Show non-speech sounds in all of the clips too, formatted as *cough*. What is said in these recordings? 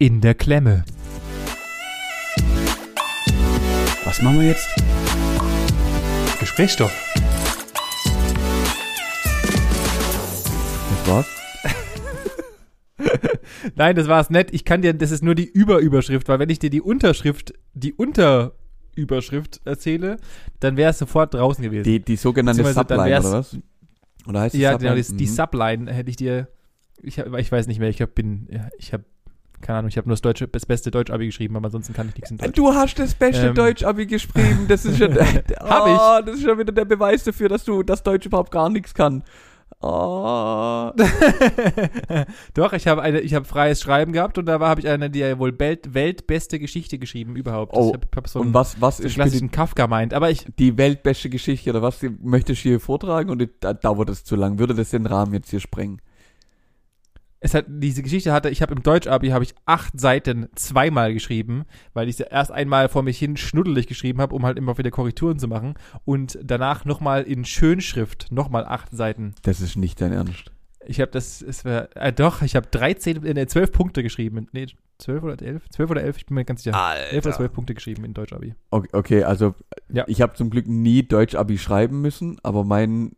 in der Klemme. Was machen wir jetzt? Gesprächsstoff. Das war's? *laughs* Nein, das war's nicht. Ich kann dir, das ist nur die Überüberschrift, weil wenn ich dir die Unterschrift, die Unterüberschrift erzähle, dann wäre es sofort draußen gewesen. Die, die sogenannte Subline, oder was? Oder heißt die ja, Subline? genau, die, die Mhm. Subline hätte ich dir, ich, hab, ich weiß nicht mehr, ich hab, bin, ich habe, keine Ahnung, ich habe nur das, deutsche, das beste Deutsch-Abi geschrieben, aber ansonsten kann ich nichts in Deutsch. Du hast das beste Ähm, Deutsch-Abi geschrieben. Das ist schon, *laughs* Hab oh, das ist schon wieder der Beweis dafür, dass du das Deutsch überhaupt gar nichts kann. Oh. *laughs* Doch, ich habe eine, ich habe freies Schreiben gehabt und da habe ich eine der wohl Welt, weltbeste Geschichte geschrieben überhaupt. Oh, ich habe hab so Und einen, was, was so ist klassischen Kafka meint, aber ich, die weltbeste Geschichte oder was die- möchtest du hier vortragen und da dauert es zu lang? Würde das den Rahmen jetzt hier sprengen? Es hat, diese Geschichte hatte, ich habe im Deutsch-Abi habe ich acht Seiten zweimal geschrieben, weil ich sie erst einmal vor mich hin schnuddelig geschrieben habe, um halt immer wieder Korrekturen zu machen und danach nochmal in Schönschrift nochmal acht Seiten. Das ist nicht dein Ernst. Ich habe das, es war, äh, doch, ich habe 13, äh, 12 Punkte geschrieben. Nee, 12 oder 11? 12 oder 11, ich bin mir ganz sicher. 11 oder 12 Punkte geschrieben in Deutsch-Abi. Okay, okay also Ja. ich habe zum Glück nie Deutsch-Abi schreiben müssen, aber mein,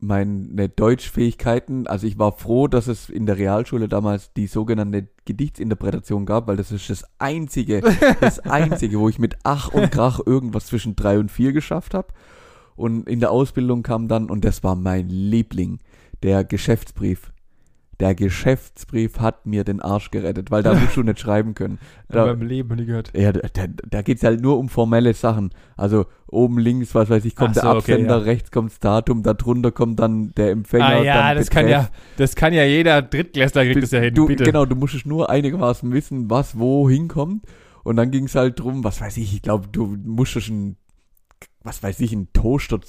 meine Deutschfähigkeiten, also ich war froh, dass es in der Realschule damals die sogenannte Gedichtsinterpretation gab, weil das ist das einzige, *laughs* das einzige, wo ich mit Ach und Krach irgendwas zwischen drei und vier geschafft habe. Und in der Ausbildung kam dann, und das war mein Liebling, der Geschäftsbrief. Der Geschäftsbrief hat mir den Arsch gerettet, weil da musst du nicht schreiben können. *laughs* Da, in meinem Leben nie gehört. Ja, da, da, da geht's halt nur um formelle Sachen. Also oben links, was weiß ich, kommt so, der okay, Absender, ja. rechts kommt das Datum, da drunter kommt dann der Empfänger. Ah ja, das kann ja, das kann ja jeder Drittklässler kriegt das ja hin, du, bitte. Genau, du musst es nur einigermaßen wissen, was wo hinkommt. Und dann ging's halt drum, was weiß ich, ich glaube, du musstest ein, was weiß ich, einen Toaster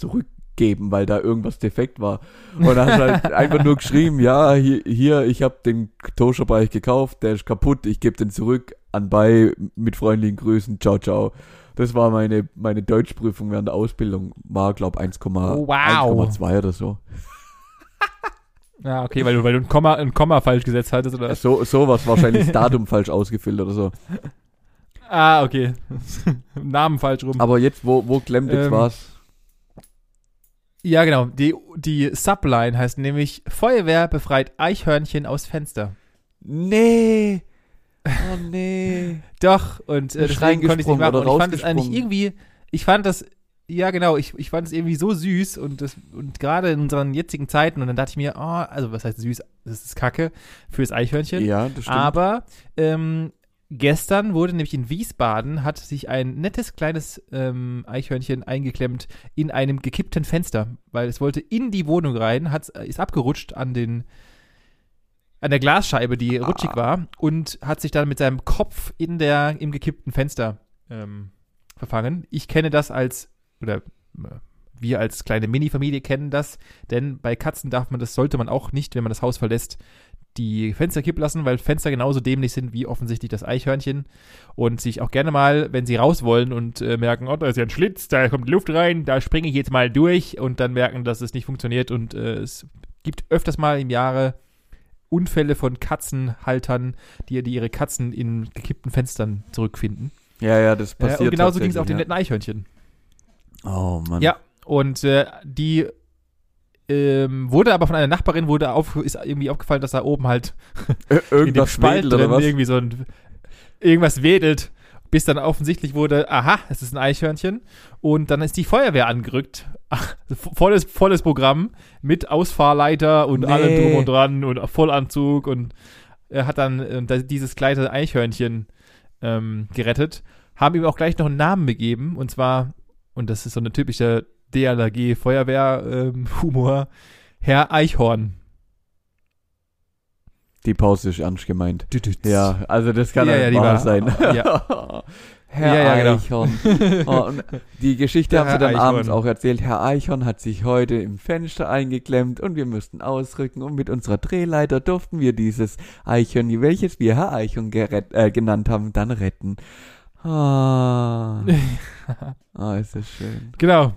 zurückgeben, weil da irgendwas defekt war. Und dann hast du halt einfach nur geschrieben, ja, hier, hier ich habe den Toaster bei euch gekauft, der ist kaputt, ich gebe den zurück, anbei, mit freundlichen Grüßen, ciao, ciao. Das war meine, meine Deutschprüfung während der Ausbildung, war, glaube 1,2 Oh, wow. 1,2 oder so. *laughs* Ja, okay, weil du, weil du ein Komma, ein Komma falsch gesetzt hattest, oder? So, sowas wahrscheinlich das Datum falsch ausgefüllt oder so. Ah, okay. *laughs* Namen falsch rum. Aber jetzt, wo, wo klemmt jetzt Ähm, was? Ja, genau. Die, die Subline heißt nämlich Feuerwehr befreit Eichhörnchen aus Fenster. Nee. Oh nee. *laughs* Doch, und äh, deswegen konnte ich nicht machen. Und ich fand es eigentlich irgendwie, ich fand das, ja genau, ich, ich fand es irgendwie so süß und das, und gerade in unseren jetzigen Zeiten und dann dachte ich mir, oh, also was heißt süß, das ist Kacke fürs Eichhörnchen. Ja, das stimmt. Aber ähm, gestern wurde nämlich in Wiesbaden hat sich ein nettes kleines ähm, Eichhörnchen eingeklemmt in einem gekippten Fenster, weil es wollte in die Wohnung rein, hat, ist abgerutscht an den an der Glasscheibe, die Ah. rutschig war, und hat sich dann mit seinem Kopf in der im gekippten Fenster ähm, verfangen. Ich kenne das als oder äh, wir als kleine Mini-Familie kennen das, denn bei Katzen darf man das, sollte man auch nicht, wenn man das Haus verlässt, die Fenster kipp lassen, weil Fenster genauso dämlich sind wie offensichtlich das Eichhörnchen und sich auch gerne mal, wenn sie raus wollen und äh, merken, oh, da ist ja ein Schlitz, da kommt Luft rein, da springe ich jetzt mal durch und dann merken, dass es nicht funktioniert und äh, es gibt öfters mal im Jahre Unfälle von Katzenhaltern, die, die ihre Katzen in gekippten Fenstern zurückfinden. ja, ja, das Äh, passiert. und genauso ging es auch den netten Eichhörnchen. Oh Mann. Ja, und äh, die ähm, wurde aber von einer Nachbarin wurde auf, ist irgendwie aufgefallen, dass da oben halt *laughs* in dem Irgendwas Spalt drin irgendwie so ein irgendwas wedelt, bis dann offensichtlich wurde, aha, es ist ein Eichhörnchen und dann ist die Feuerwehr angerückt. *laughs* Ach, volles volles Programm mit Ausfahrleiter und Nee. allem drum und dran und Vollanzug und er hat dann äh, dieses kleine Eichhörnchen ähm, gerettet, haben ihm auch gleich noch einen Namen gegeben und zwar und das ist so eine typische DLRG Feuerwehr ähm, *laughs* Humor, Herr Eichhorn. Die Pause ist ernst gemeint. Ja, also das kann Ja, ja, wahr war- sein. *laughs* ja. *laughs* Herr Ja, ja, genau. Eichhorn. Oh, und die Geschichte haben sie dann Eichhorn. abends auch erzählt. Herr Eichhorn hat sich heute im Fenster eingeklemmt und wir mussten ausrücken und mit unserer Drehleiter durften wir dieses Eichhörnchen, welches wir Herr Eichhorn äh, genannt haben, dann retten. Ah, ah ist das schön. Genau.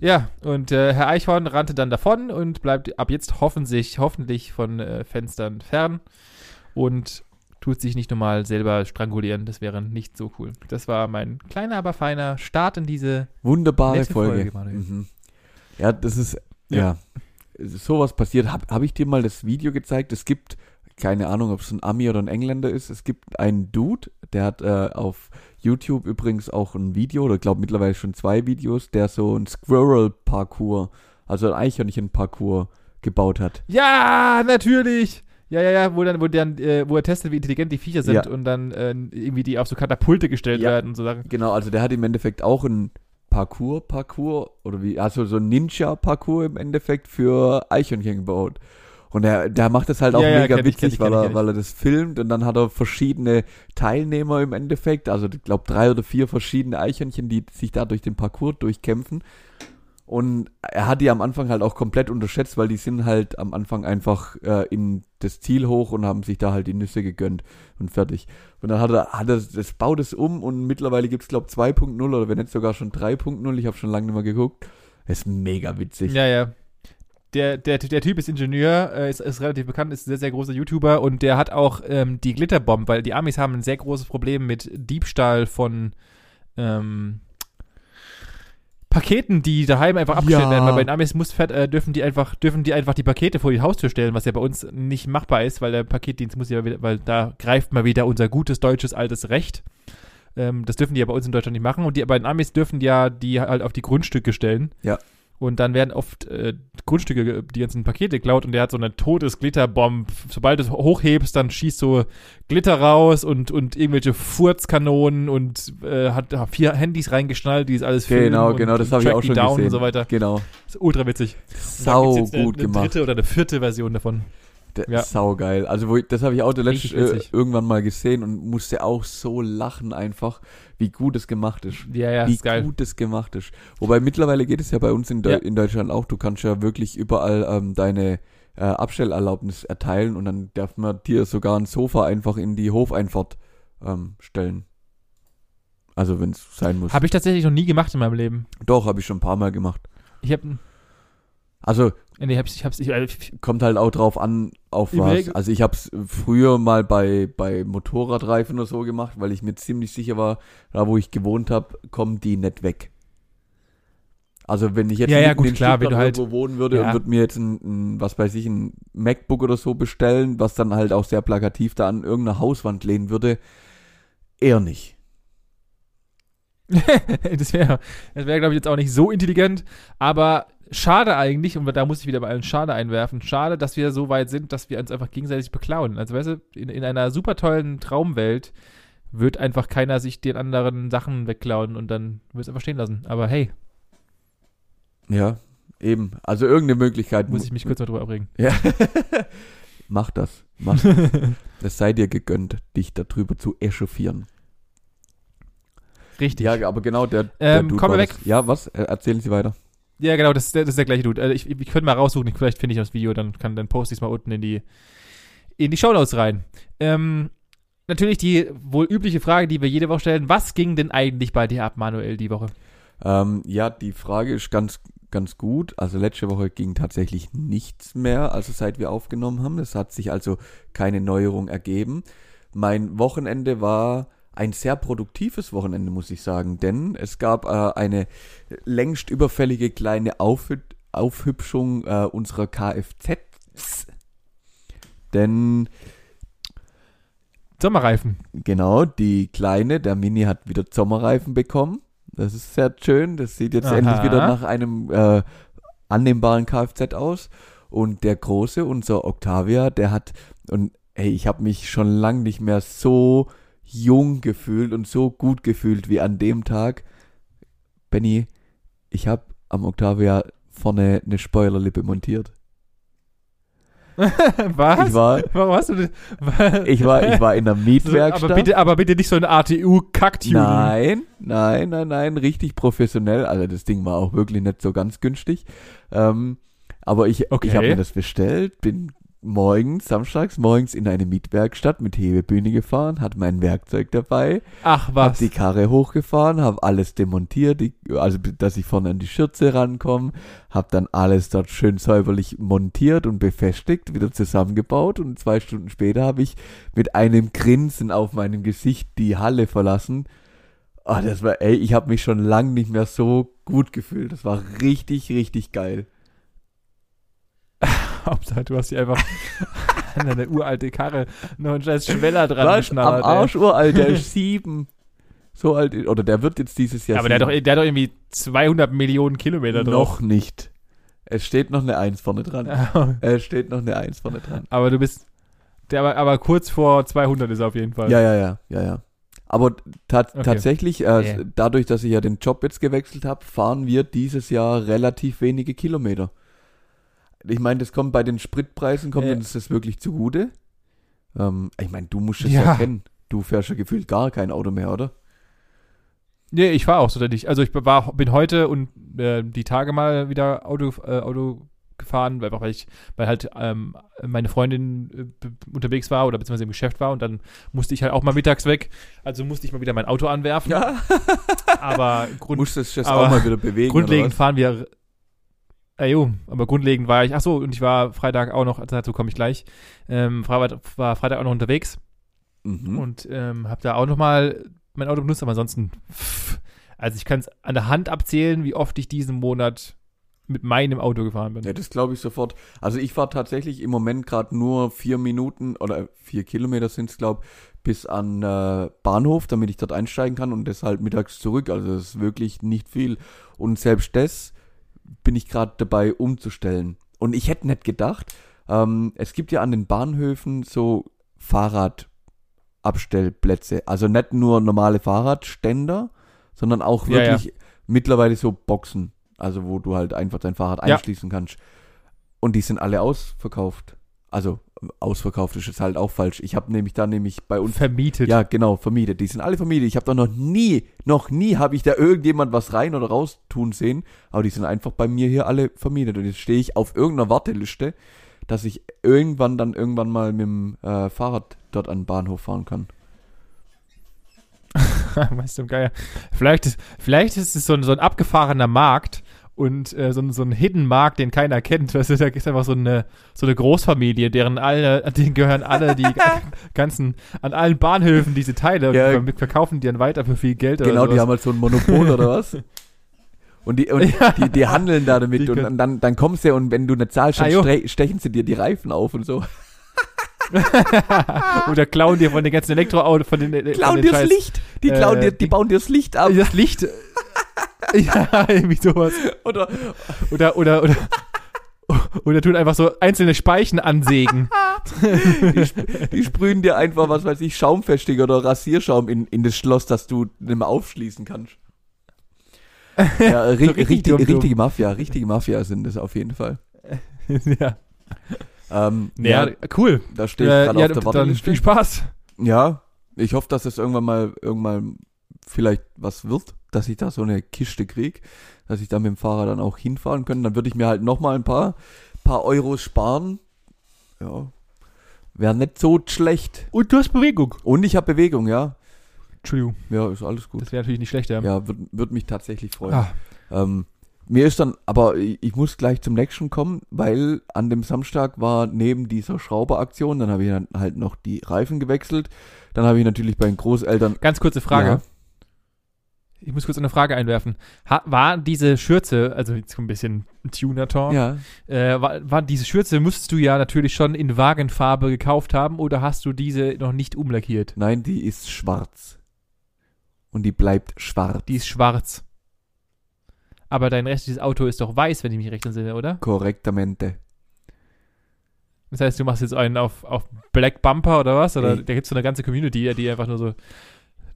Ja, und äh, Herr Eichhorn rannte dann davon und bleibt ab jetzt hoffentlich, hoffentlich von äh, Fenstern fern. Und tut sich nicht normal selber strangulieren. Das wäre nicht so cool. Das war mein kleiner, aber feiner Start in diese Wunderbare Folge. Folge, mhm. Ja, das ist, ja, ist sowas passiert. Habe hab ich dir mal das Video gezeigt? Es gibt, keine Ahnung, ob es ein Ami oder ein Engländer ist, es gibt einen Dude, der hat äh, auf YouTube übrigens auch ein Video, oder glaube mittlerweile schon zwei Videos, der so ein Squirrel-Parcours, also ein Eichhörnchen-Parcours gebaut hat. Ja, natürlich. Ja, ja, ja, wo dann, wo dann, äh, wo er testet, wie intelligent die Viecher sind Ja. und dann äh, irgendwie die auf so Katapulte gestellt Ja. werden und so Sachen. Genau, also der hat im Endeffekt auch ein Parcours, Parcours oder wie, also so ein Ninja-Parcours im Endeffekt für Eichhörnchen gebaut. Und der, der macht das halt auch Ja, ja, mega kenn witzig, ich, weil, er, ich. weil er das filmt und dann hat er verschiedene Teilnehmer im Endeffekt, also ich glaube drei oder vier verschiedene Eichhörnchen, die sich da durch den Parcours durchkämpfen. Und er hat die am Anfang halt auch komplett unterschätzt, weil die sind halt am Anfang einfach äh, in das Ziel hoch und haben sich da halt die Nüsse gegönnt und fertig. Und dann hat er, hat er das baut es um und mittlerweile gibt's glaub 2.0 oder wenn nicht sogar schon 3.0. Ich habe schon lange nicht mehr geguckt. Das ist mega witzig. Ja, ja. Der, der, der Typ ist Ingenieur, äh, ist, ist relativ bekannt, ist ein sehr, sehr großer YouTuber und der hat auch ähm, die Glitterbomb, weil die Amis haben ein sehr großes Problem mit Diebstahl von ähm, Paketen, die daheim einfach abgestellt Ja. werden, weil bei den Amis muss äh, dürfen die einfach dürfen die einfach die Pakete vor die Haustür stellen, was ja bei uns nicht machbar ist, weil der Paketdienst muss ja wieder, weil da greift mal wieder unser gutes deutsches altes Recht. Ähm, das dürfen die ja bei uns in Deutschland nicht machen und die bei den Amis dürfen ja die halt auf die Grundstücke stellen. Ja. Und dann werden oft äh, Grundstücke, ge- die ganzen Pakete geklaut und der hat so eine todes Glitterbomb. Sobald du es hochhebst, dann schießt so Glitter raus und, und irgendwelche Furzkanonen und äh, hat vier Handys reingeschnallt, die ist alles filmen Genau, und genau, das habe ich auch die schon down gesehen. und so weiter. Genau. ist ultra witzig. Sau gut eine, gemacht. Eine dritte oder eine vierte Version davon. Der Ja. Sau geil. Also wo ich, das habe ich auch der Richtig letzte äh, irgendwann mal gesehen und musste auch so lachen einfach, wie gut es gemacht ist. Ja, ja, wie ist geil. gut es gemacht ist. Wobei mittlerweile geht es ja bei uns in, Deu Ja. in Deutschland auch. Du kannst ja wirklich überall ähm, deine äh, Abstellerlaubnis erteilen und dann darf man dir sogar ein Sofa einfach in die Hofeinfahrt ähm, stellen. Also wenn es sein muss. Habe ich tatsächlich noch nie gemacht in meinem Leben. Doch, habe ich schon ein paar Mal gemacht. Ich habe Also nee, hab's, ich hab's, ich, äh, kommt halt auch drauf an, auf was. Regel- Also ich habe es früher mal bei, bei Motorradreifen oder so gemacht, weil ich mir ziemlich sicher war, da wo ich gewohnt habe, kommen die nicht weg. Also wenn ich jetzt Ja, ja, gut, in klar, wenn du halt- irgendwo wohnen würde ja. und würde mir jetzt ein, ein, was weiß ich, ein MacBook oder so bestellen, was dann halt auch sehr plakativ da an irgendeiner Hauswand lehnen würde, eher nicht. *laughs* das wäre, das wäre, glaube ich, jetzt auch nicht so intelligent, aber schade eigentlich, und da muss ich wieder bei allen Schade einwerfen, schade, dass wir so weit sind, dass wir uns einfach gegenseitig beklauen. Also, weißt du, in, in einer super tollen Traumwelt wird einfach keiner sich den anderen Sachen wegklauen und dann wird es einfach stehen lassen. Aber hey, Ja, eben. Also irgendeine Möglichkeit muss ich mich kurz mal drüber aufregen. *laughs* Ja. Mach das. Mach das. *laughs* Es sei dir gegönnt, dich darüber zu echauffieren. Richtig. Ja, aber genau der, der Ähm, Dude kommen wir das. Ja, was? Äh, Erzählen Sie weiter. Ja, genau, das, das ist der gleiche Dude. Also ich, ich könnte mal raussuchen, vielleicht finde ich das Video, dann kann dann poste ich es mal unten in die in die Shownotes rein. Ähm, natürlich die wohl übliche Frage, die wir jede Woche stellen: Was ging denn eigentlich bei dir ab, Manuel, die Woche? Ähm, ja, die Frage ist ganz, ganz gut. Also letzte Woche ging tatsächlich nichts mehr, also seit wir aufgenommen haben. Es hat sich also keine Neuerung ergeben. Mein Wochenende war ein sehr produktives Wochenende, muss ich sagen, denn es gab äh, eine längst überfällige kleine Aufhü Aufhübschung äh, unserer Kfz. Denn Sommerreifen. Genau, die Kleine, der Mini hat wieder Sommerreifen bekommen. Das ist sehr schön. Das sieht jetzt Aha. endlich wieder nach einem äh, annehmbaren Kfz aus. Und der Große, unser Octavia, der hat, und ey, ich habe mich schon lang nicht mehr so jung gefühlt und so gut gefühlt wie an dem Tag. Benny, ich habe am Octavia vorne eine Spoilerlippe montiert. *laughs* Was? Ich war, Warum hast du das? *laughs* ich war, ich war in der Mietwerkstatt. aber, bitte, aber bitte nicht so ein ATU-Kacktuning. Nein, nein, nein, nein, richtig professionell. Also das Ding war auch wirklich nicht so ganz günstig. Ähm, aber ich, Okay. ich habe mir das bestellt, bin morgens, samstags morgens in eine Mietwerkstatt mit Hebebühne gefahren, hatte mein Werkzeug dabei, Ach hab was. die Karre hochgefahren, hab alles demontiert, die, also dass ich vorne an die Schürze rankomme, hab dann alles dort schön säuberlich montiert und befestigt, wieder zusammengebaut und zwei Stunden später habe ich mit einem Grinsen auf meinem Gesicht die Halle verlassen. Ah, das war, ey, ich habe mich schon lang nicht mehr so gut gefühlt. Das war richtig, richtig geil. Hauptsache, du hast hier einfach *laughs* an deine uralte Karre noch einen scheiß Schweller dran Was? Am geschnallt. ey. Arsch uralt, der ist *laughs* sieben. So alt, oder der wird jetzt dieses Jahr Aber der hat, doch, der hat doch irgendwie 200 Millionen Kilometer drauf. Noch nicht. Es steht noch eine Eins vorne dran. *laughs* Es steht noch eine Eins vorne dran. aber du bist, der, aber, aber kurz vor 200 ist er auf jeden Fall. Ja, ja, ja, ja, ja. Aber ta Okay. tatsächlich, äh, Yeah. dadurch, dass ich ja den Job jetzt gewechselt habe, fahren wir dieses Jahr relativ wenige Kilometer. Ich meine, das kommt bei den Spritpreisen, kommt Ja. uns das wirklich zugute. Ähm, ich meine, du musst es ja. Ja. kennen. Du fährst ja gefühlt gar kein Auto mehr, oder? Nee, ich fahre auch so nicht. Also ich war, bin heute und äh, die Tage mal wieder Auto, äh, Auto gefahren, weil, weil ich, weil halt ähm, meine Freundin äh, unterwegs war oder beziehungsweise im Geschäft war und dann musste ich halt auch mal mittags weg. Also musste ich mal wieder mein Auto anwerfen. Ja. Aber *laughs* Grund, aber auch mal wieder bewegen. grundlegend fahren wir. Äh, jo, aber grundlegend war ich, ach so, und ich war Freitag auch noch, dazu komme ich gleich, ähm, Freitag, war Freitag auch noch unterwegs? Mhm. und ähm, habe da auch noch mal mein Auto benutzt, aber ansonsten, pff, also ich kann es an der Hand abzählen, wie oft ich diesen Monat mit meinem Auto gefahren bin. Ja, das glaube ich sofort. Also ich fahre tatsächlich im Moment gerade nur vier Minuten oder vier Kilometer sind es, glaube bis an äh, Bahnhof, damit ich dort einsteigen kann und deshalb mittags zurück. Also das ist wirklich nicht viel. Und selbst das bin ich gerade dabei umzustellen. Und ich hätte nicht gedacht, ähm, es gibt ja an den Bahnhöfen so Fahrradabstellplätze. Also nicht nur normale Fahrradständer, sondern auch Ja, ja. wirklich mittlerweile so Boxen. Also wo du halt einfach dein Fahrrad Ja. einschließen kannst. Und die sind alle ausverkauft. Also ausverkauft ist jetzt halt auch falsch. Ich habe nämlich da nämlich bei uns Vermietet. ja, genau, vermietet. Die sind alle vermietet. Ich habe doch noch nie, noch nie habe ich da irgendjemand was rein oder raus tun sehen. Aber die sind einfach bei mir hier alle vermietet. Und jetzt stehe ich auf irgendeiner Warteliste, dass ich irgendwann dann irgendwann mal mit dem äh, Fahrrad dort an den Bahnhof fahren kann. *laughs* weißt du, geil. Vielleicht ist, vielleicht ist es so ein, so ein abgefahrener Markt und äh, so, ein- so ein Hidden Markt, den keiner kennt. Weißt du, da ist einfach so eine, so eine Großfamilie, deren alle, denen gehören alle die *laughs* ganzen, an allen Bahnhöfen diese Teile Ja. und ver- verkaufen die dann weiter für viel Geld Genau, oder die haben halt so ein Monopol oder was? *laughs* Und die, und *laughs* Ja. die, die handeln da damit Die und, dann, dann kommst du und wenn du nicht zahlst, dann Ah, stechen sie dir die Reifen auf und so. Oder klauen dir von den ganzen Elektroautos, von den, von Klauen den dir das Scheiß- Licht. Die klauen äh, dir, die die- bauen dir das Licht ab. Das Licht. *laughs* ja, irgendwie sowas. Oder Oder, oder, oder, oder tun einfach so einzelne Speichen ansägen. *laughs* Die sprühen dir einfach, was weiß ich, Schaumfestiger oder Rasierschaum in, in das Schloss, dass du nicht mehr aufschließen kannst. *laughs* Ja, ri richtig richtig, dumm, dumm. richtige Mafia, richtige Mafia sind es auf jeden Fall. ja. Ähm, ja, ja, cool. da stehe ich Äh, gerade ja, auf der Warteliste. viel Spaß. Ja, ich hoffe, dass es irgendwann mal, irgendwann vielleicht was wird, dass ich da so eine Kiste krieg, dass ich da mit dem Fahrrad dann auch hinfahren kann. Dann würde ich mir halt nochmal ein paar, paar Euros sparen. Ja, wäre nicht so schlecht. Und du hast Bewegung. Und ich habe Bewegung, ja. Entschuldigung, Ja, ist alles gut. das wäre natürlich nicht schlecht, ja. Ja, würde würd mich tatsächlich freuen. Ah, Ähm, mir ist dann, aber ich, ich muss gleich zum nächsten kommen, weil an dem Samstag war neben dieser Schrauberaktion, dann habe ich dann halt noch die Reifen gewechselt. Dann habe ich natürlich bei den Großeltern. ganz kurze Frage. Ja. Ich muss kurz eine Frage einwerfen. Ha, war diese Schürze, also jetzt ein bisschen Tuner-Talk, Ja, äh, war, war diese Schürze, musstest du ja natürlich schon in Wagenfarbe gekauft haben oder hast du diese noch nicht umlackiert? nein, die ist schwarz. Und die bleibt schwarz. Die ist schwarz. Aber dein restliches Auto ist doch weiß, wenn ich mich recht entsinne, oder? Korrektamente. Das heißt, du machst jetzt einen auf, auf Black Bumper oder was? Oder Ey. da gibt es so eine ganze Community, die einfach nur so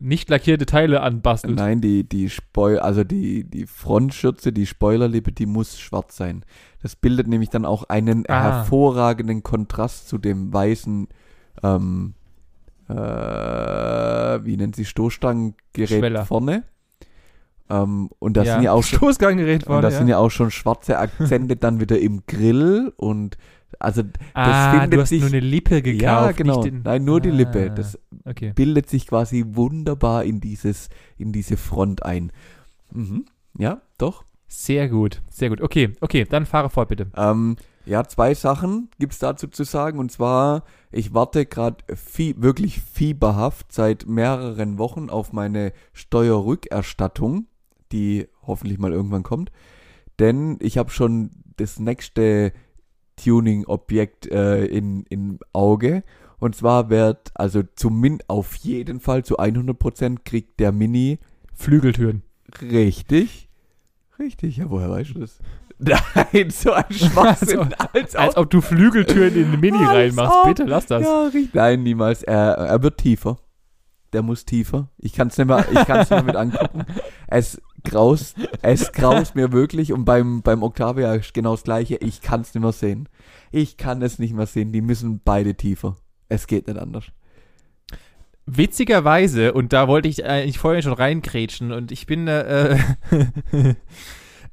nicht lackierte Teile anbastelt. Nein, die, die Spoil, also die, die Frontschürze, die Spoilerlippe, die muss schwarz sein. Das bildet nämlich dann auch einen Ah. hervorragenden Kontrast zu dem weißen, ähm, äh, wie nennt sie, Stoßstangengerät Schweller. vorne. Ähm, und das sind ja auch schon, *laughs* Stoßganggerät und vorne, das ja. sind ja auch schon schwarze Akzente dann wieder im Grill und Also das ah, findet du hast sich nur eine Lippe gekauft. ja genau, den- nein nur die Lippe. Ah, Das Okay. bildet sich quasi wunderbar in dieses in diese Front ein. Mhm. Ja, doch. Sehr gut, sehr gut. Okay, okay, dann fahre fort bitte. Ähm, ja, zwei Sachen gibt's dazu zu sagen. Und zwar, ich warte gerade fie wirklich fieberhaft seit mehreren Wochen auf meine Steuerrückerstattung, die hoffentlich mal irgendwann kommt. Denn ich habe schon das nächste Tuning-Objekt äh, in, in Auge. Und zwar wird, also zum auf jeden Fall zu 100% kriegt der Mini Flügeltüren. Richtig. Richtig, ja, woher weißt du das? *laughs* Nein, so ein *laughs* Schwachsinn. als, Als ob du Flügeltüren in den Mini reinmachst. ob. Bitte lass das. Ja. Nein, niemals. Er, er wird tiefer. Der muss tiefer. Ich kann es nicht mehr, ich kann's nicht mehr mit angucken. *laughs* Es graust, es graust mir wirklich und beim, beim Octavia genau das gleiche. Ich kann es nicht mehr sehen. Ich kann es nicht mehr sehen. Die müssen beide tiefer. Es geht nicht anders. Witzigerweise, und da wollte ich eigentlich vorher schon reingrätschen und ich bin, äh, *laughs*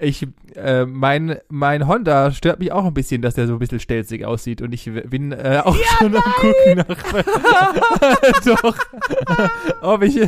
ich, äh, mein, mein Honda stört mich auch ein bisschen, dass der so ein bisschen stelzig aussieht und ich bin äh, auch schon am gucken nach, *laughs* doch, ob ich,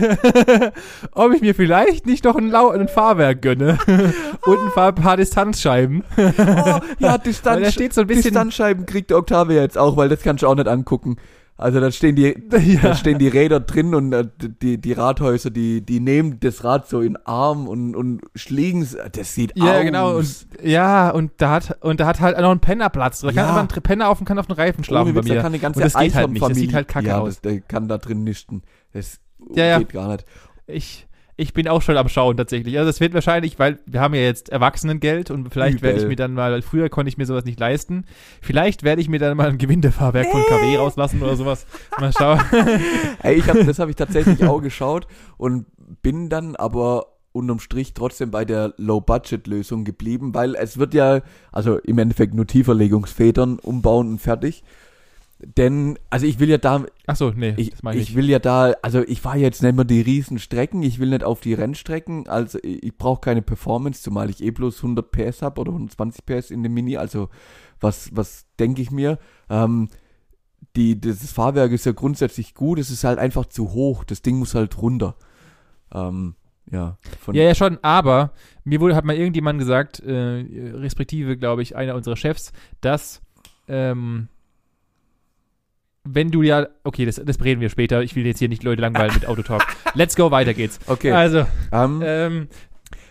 *laughs* ob ich mir vielleicht nicht noch ein, Lau ein Fahrwerk gönne *laughs* und ein paar, paar Distanzscheiben. Oh, ja, Distanz, steht so ein bisschen, Distanzscheiben kriegt der Octavia jetzt auch, weil das kannst du auch nicht angucken. Also da stehen die, *laughs* Da ja, stehen die Räder drin und äh, die, die Rathäuser, die, die nehmen das Rad so in den Arm und, und schlägen es. Das sieht Ja, aus. genau. Und, ja, und da hat, und da hat halt noch ein Pennerplatz. Da kann Ja. einfach ein Penner auf, kann auf den Reifen schlafen Ohne bei Witz, da mir. kann die ganze Und das geht halt nicht. Das sieht halt kacke ja, aus. Das, der kann da drin nisten. Das Ja, ja. geht gar nicht. Ich, ich bin auch schon am Schauen tatsächlich. Also das wird wahrscheinlich, weil wir haben ja jetzt Erwachsenengeld und vielleicht werde ich mir dann mal, früher konnte ich mir sowas nicht leisten. Vielleicht werde ich mir dann mal ein Gewindefahrwerk von KW rauslassen oder sowas. Mal schauen. *laughs* Ey, ich hab, das habe ich tatsächlich auch geschaut und bin dann aber unterm Strich trotzdem bei der Low-Budget-Lösung geblieben, weil es wird ja, also im Endeffekt nur Tieferlegungsfedern umbauen und fertig. Denn, also ich will ja da, Ach so, nee, ich, das meine ich. ich will ja da, also ich fahre jetzt nicht mehr die riesen Strecken, ich will nicht auf die Rennstrecken, also ich, ich brauche keine Performance, zumal ich eh bloß 100 PS habe oder 120 PS in dem Mini, also was, was denke ich mir? Ähm, die, das Fahrwerk ist ja grundsätzlich gut, es ist halt einfach zu hoch, das Ding muss halt runter. Ähm, ja, Ja, ja, schon, aber mir wurde, hat mal irgendjemand gesagt, äh, respektive, glaube ich, einer unserer Chefs, dass, ähm, wenn du ja, okay, das, das reden wir später, ich will jetzt hier nicht Leute langweilen mit Autotalk. Let's go, weiter geht's. okay. Also, ähm, ähm,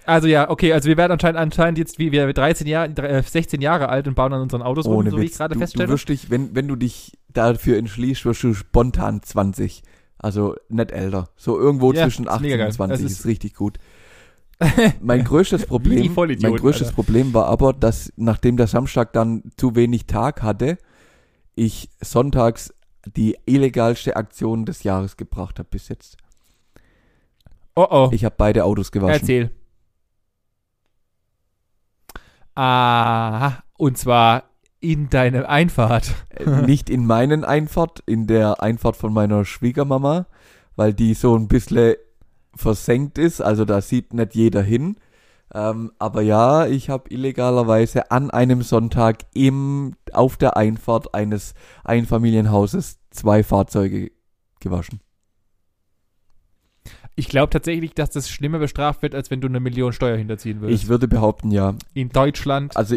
also ja, okay, also wir werden anscheinend, anscheinend jetzt wie wir 13 Jahre, äh, 16 Jahre alt und bauen an unseren Autos rum, ohne so wie ich Witz, gerade du, du feststelle. wirst dich, wenn, wenn du dich dafür entschließt, wirst du spontan 20. Also nicht älter. So irgendwo Ja, zwischen ist 18 mega geil. und 20 Das ist, ist- richtig gut. *laughs* Mein größtes Problem, Vollidioten, mein größtes Alter. Problem war aber, dass nachdem der Samstag dann zu wenig Tag hatte, ich sonntags die illegalste Aktion des Jahres gebracht habe bis jetzt. oh oh, Ich habe beide Autos gewaschen. erzähl. Ah, und zwar in deine Einfahrt. Äh, Nicht in meinen Einfahrt, in der Einfahrt von meiner Schwiegermama, weil die so ein bisschen versenkt ist, also da sieht nicht jeder hin. Ähm, aber ja, ich habe illegalerweise an einem Sonntag im, auf der Einfahrt eines Einfamilienhauses zwei Fahrzeuge gewaschen. Ich glaube tatsächlich, dass das schlimmer bestraft wird, als wenn du eine Million Steuer hinterziehen würdest. Ich würde behaupten, ja. in Deutschland Also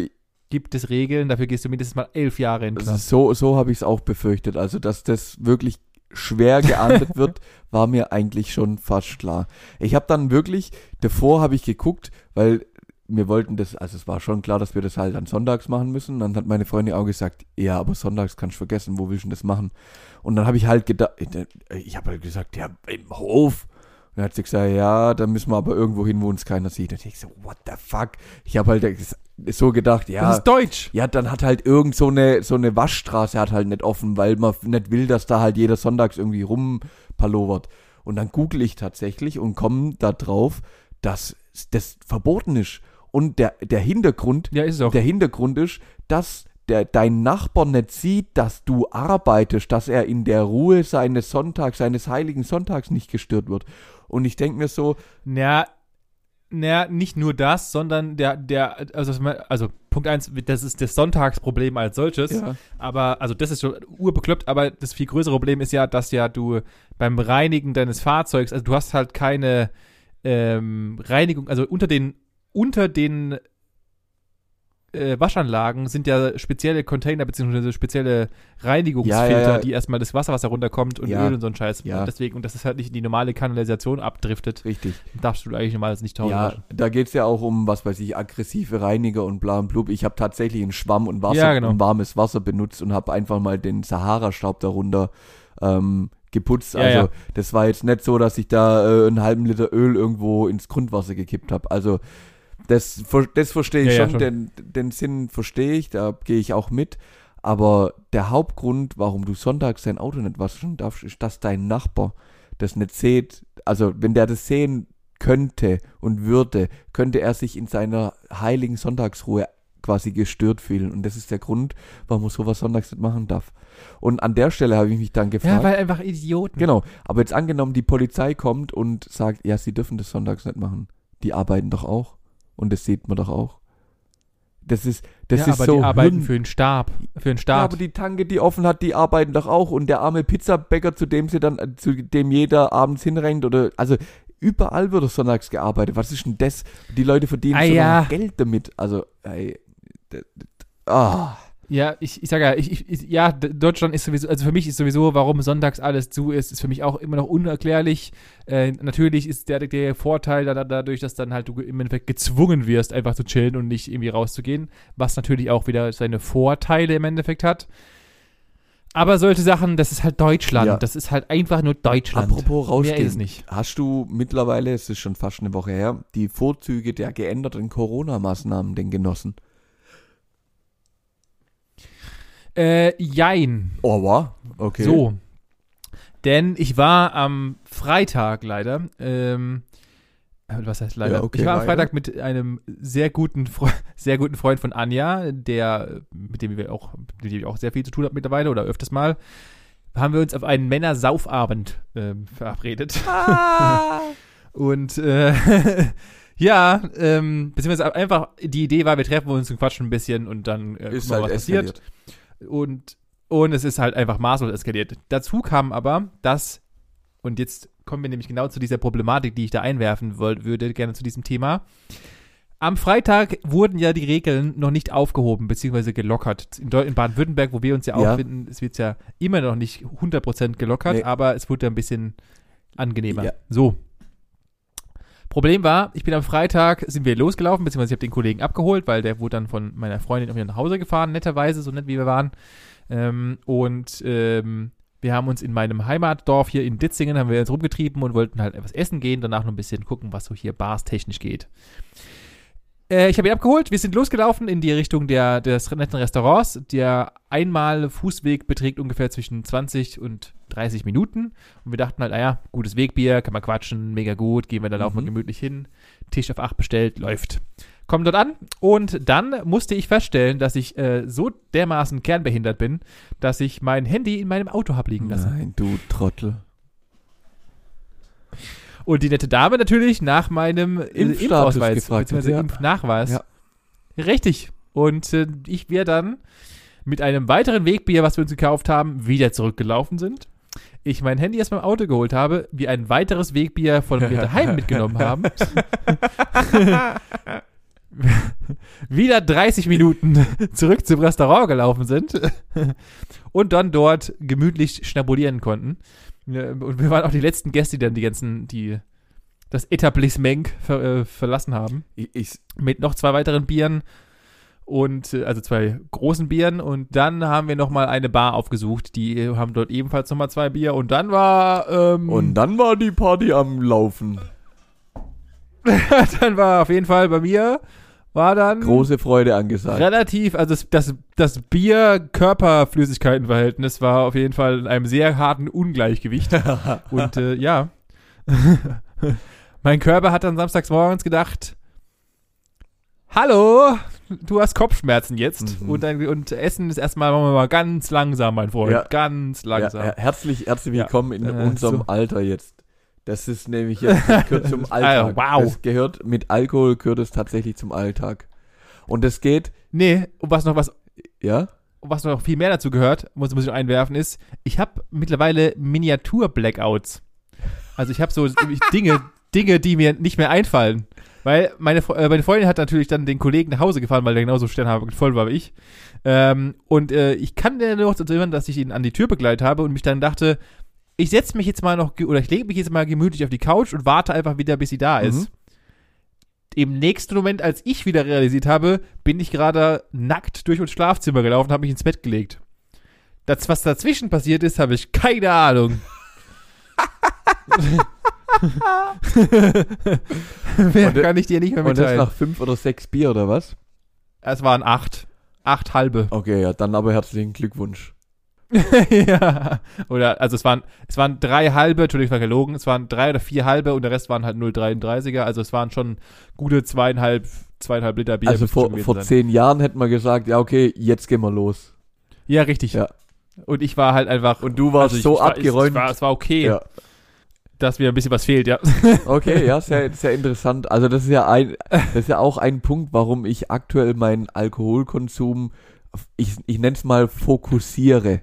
gibt es Regeln, dafür gehst du mindestens mal elf Jahre in Also Knast. so, so habe ich es auch befürchtet. Also, dass das wirklich schwer geahndet wird, *laughs* war mir eigentlich schon fast klar. Ich habe dann wirklich, davor habe ich geguckt, weil wir wollten das, also es war schon klar, dass wir das halt dann sonntags machen müssen. Dann hat meine Freundin auch gesagt, ja, aber sonntags kannst du vergessen, wo willst du denn das machen? Und dann habe ich halt gedacht, ich habe halt gesagt, ja, im Hof. Und dann hat sie gesagt, ja, da müssen wir aber irgendwo hin, wo uns keiner sieht. Und ich so, what the fuck? Ich habe halt so gedacht, ja. Das ist Deutsch. Ja, dann hat halt irgend so eine, so eine Waschstraße hat halt nicht offen, weil man nicht will, dass da halt jeder sonntags irgendwie rumpalovert. Und dann google ich tatsächlich und komme da drauf, dass das verboten ist. Und der, der Hintergrund, Ja, ist auch. der Hintergrund ist, dass der, dein Nachbar nicht sieht, dass du arbeitest, dass er in der Ruhe seines Sonntags, seines heiligen Sonntags nicht gestört wird. Und ich denke mir so, ja, Naja, nicht nur das, sondern der, der, also, also Punkt eins, das ist das Sonntagsproblem als solches. Ja. Aber, also das ist schon urbekloppt, aber das viel größere Problem ist ja, dass ja du beim Reinigen deines Fahrzeugs, also du hast halt keine ähm, Reinigung, also unter den, unter den äh, Waschanlagen sind ja spezielle Container beziehungsweise spezielle Reinigungsfilter, Ja, ja, ja. die erstmal das Wasser, was da runterkommt und. Öl und so ein Scheiß. Und deswegen, und das ist halt nicht in die normale Kanalisation abdriftet, Richtig. darfst du eigentlich normalerweise nicht tausend Ja, da geht's ja auch um, was weiß ich, aggressive Reiniger und bla und blub. Ich habe tatsächlich einen Schwamm und Wasser genau. und warmes Wasser benutzt und habe einfach mal den Sahara-Staub darunter ähm, geputzt. Ja, also ja. das war jetzt nicht so, dass ich da äh, einen halben Liter Öl irgendwo ins Grundwasser gekippt habe. Also das, das verstehe ich Ja, ja, schon, schon. Den, den Sinn verstehe ich, da gehe ich auch mit. Aber der Hauptgrund, warum du sonntags dein Auto nicht waschen darfst, ist, dass dein Nachbar das nicht sieht. Also wenn der das sehen könnte und würde, könnte er sich in seiner heiligen Sonntagsruhe quasi gestört fühlen. Und das ist der Grund, warum man sowas sonntags nicht machen darf. Und an der Stelle habe ich mich dann gefragt. Ja, weil einfach Idioten. Genau, aber jetzt angenommen, die Polizei kommt und sagt, ja, sie dürfen das sonntags nicht machen. Die arbeiten doch auch. Und das sieht man doch auch. Das ist, das ja, ist aber so. die arbeiten für den Stab, für den ja, Staat. aber die Tanke, die offen hat, die arbeiten doch auch. Und der arme Pizzabäcker, zu dem sie dann, äh, zu dem jeder abends hinrennt oder, also überall wird es sonntags gearbeitet. Was ist denn das? Die Leute verdienen Ah, ja. Geld damit. Also, ey, ah. Ja, ich, ich sage ja, ich, ich, ja, Deutschland ist sowieso, also für mich ist sowieso, warum sonntags alles zu ist, ist für mich auch immer noch unerklärlich. Äh, natürlich ist der, der Vorteil da, da, dadurch, dass dann halt du im Endeffekt gezwungen wirst, einfach zu chillen und nicht irgendwie rauszugehen, was natürlich auch wieder seine Vorteile im Endeffekt hat. Aber solche Sachen, das ist halt Deutschland. Ja. Das ist halt einfach nur Deutschland. Apropos Mehr rausgehen. ist es nicht. Hast du mittlerweile, es ist schon fast eine Woche her, die Vorzüge der geänderten Corona-Maßnahmen denn genossen? Äh, jein. Oh, war? Okay. So. Denn ich war am Freitag leider, ähm, äh, was heißt leider? Ja, okay, ich war am. Freitag mit einem sehr guten, Fre *laughs* sehr guten Freund von Anja, der, mit dem wir auch, mit dem ich auch sehr viel zu tun habe mittlerweile oder öfters mal, haben wir uns auf einen Männersaufabend ähm, verabredet. Ah. *laughs* Und äh, *laughs* ja, ähm, beziehungsweise einfach die Idee war, wir treffen uns und quatschen ein bisschen und dann äh, ist gucken wir, halt was passiert eskaliert. Und, und es ist halt einfach maßlos eskaliert. Dazu kam aber, dass, und jetzt kommen wir nämlich genau zu dieser Problematik, die ich da einwerfen würde, gerne zu diesem Thema. Am Freitag wurden ja die Regeln noch nicht aufgehoben, beziehungsweise gelockert. In, in Baden-Württemberg, wo wir uns ja Ja. auffinden, es wird ja immer noch nicht 100% gelockert, Nee. aber es wurde ein bisschen angenehmer. Ja. So. Problem war, ich bin am Freitag, sind wir losgelaufen, beziehungsweise ich habe den Kollegen abgeholt, weil der wurde dann von meiner Freundin auch wieder nach Hause gefahren, netterweise, so nett wie wir waren. Ähm, und ähm, wir haben uns in meinem Heimatdorf hier in Ditzingen, haben wir uns rumgetrieben und wollten halt etwas essen gehen, danach noch ein bisschen gucken, was so hier barstechnisch geht. Äh, ich habe ihn abgeholt, wir sind losgelaufen in die Richtung der, des netten Restaurants. Der einmal Fußweg beträgt ungefähr zwischen 20 und 30 Minuten. Und wir dachten halt, naja, gutes Wegbier, kann man quatschen, mega gut, gehen wir da laufen wir Mhm. gemütlich hin. Tisch auf 8 bestellt, läuft. Kommen dort an und dann musste ich feststellen, dass ich äh, so dermaßen kernbehindert bin, dass ich mein Handy in meinem Auto habe liegen lassen. Nein, du Trottel. Und die nette Dame natürlich nach meinem äh, Impfstatus Impfausweis, gefragt beziehungsweise ja. Impfnachweis. Ja. Richtig. Und äh, ich wir dann mit einem weiteren Wegbier, was wir uns gekauft haben, wieder zurückgelaufen sind. Ich mein Handy erst beim Auto geholt habe, wir ein weiteres Wegbier von mir daheim *laughs* mitgenommen haben. *laughs* wieder 30 Minuten *laughs* zurück zum Restaurant gelaufen sind und dann dort gemütlich schnabulieren konnten. Und wir waren auch die letzten Gäste, die dann die ganzen, die das Etablissement ver, äh, verlassen haben. Ich, ich, Mit noch zwei weiteren Bieren und äh, also zwei großen Bieren und dann haben wir nochmal eine Bar aufgesucht. Die haben dort ebenfalls nochmal zwei Bier und dann war ähm, *laughs* und dann war die Party am Laufen. *laughs* dann war auf jeden Fall bei mir war dann Große Freude angesagt. relativ, also das, das, das Bier-Körper-Flüssigkeiten-Verhältnis war auf jeden Fall in einem sehr harten Ungleichgewicht. *laughs* Und äh, ja, mein Körper hat dann samstags morgens gedacht, hallo, du hast Kopfschmerzen jetzt. Mhm. Und, dann, und Essen ist erstmal machen wir mal ganz langsam, mein Freund. Ja. Ganz langsam. ja, herzlich, herzlich willkommen in Äh, unserem so. Alter jetzt. Das ist nämlich jetzt, das gehört zum *laughs* Alltag. Ah, wow. Das gehört, mit Alkohol gehört es tatsächlich zum Alltag. Und das geht, Nee, und was noch was ja? was noch viel mehr dazu gehört, muss, muss ich noch einwerfen, ist, ich habe mittlerweile Miniatur-Blackouts. Also ich habe so Dinge, Dinge, die mir nicht mehr einfallen. Weil meine, äh, meine Freundin hat natürlich dann den Kollegen nach Hause gefahren, weil der genauso voll war wie ich. Ähm, und äh, ich kann dir noch dazu erinnern, dass ich ihn an die Tür begleitet habe und mich dann dachte, ich setze mich jetzt mal noch, oder ich lege mich jetzt mal gemütlich auf die Couch und warte einfach wieder, bis sie da ist. Mhm. Im nächsten Moment, als ich wieder realisiert habe, bin ich gerade nackt durch mein Schlafzimmer gelaufen und habe mich ins Bett gelegt. Das, was dazwischen passiert ist, habe ich keine Ahnung. *laughs* *laughs* Mehr Und- kann ich dir nicht mehr Und das mitteilen. nach fünf oder sechs Bier oder was? Es waren acht. Acht halbe. *laughs* Okay, ja, dann aber herzlichen Glückwunsch. ja. Oder, also es waren, es waren drei halbe, Entschuldigung, ich war gelogen, es waren drei oder vier halbe und der Rest waren halt 0,33er, also es waren schon gute zweieinhalb, zweieinhalb Liter Bier. also vor, vor zehn Jahren hätten wir gesagt, ja okay, jetzt gehen wir los. Ja, richtig. Ja. Und ich war halt einfach. Und du warst also ich, so ich abgeräumt. Es, war, es war okay, Ja. Dass mir ein bisschen was fehlt, ja. *laughs* Okay, ja, sehr, sehr interessant. Also das ist ja ein, das ist ja auch ein Punkt, warum ich aktuell meinen Alkoholkonsum, ich, ich nenne es mal fokussiere.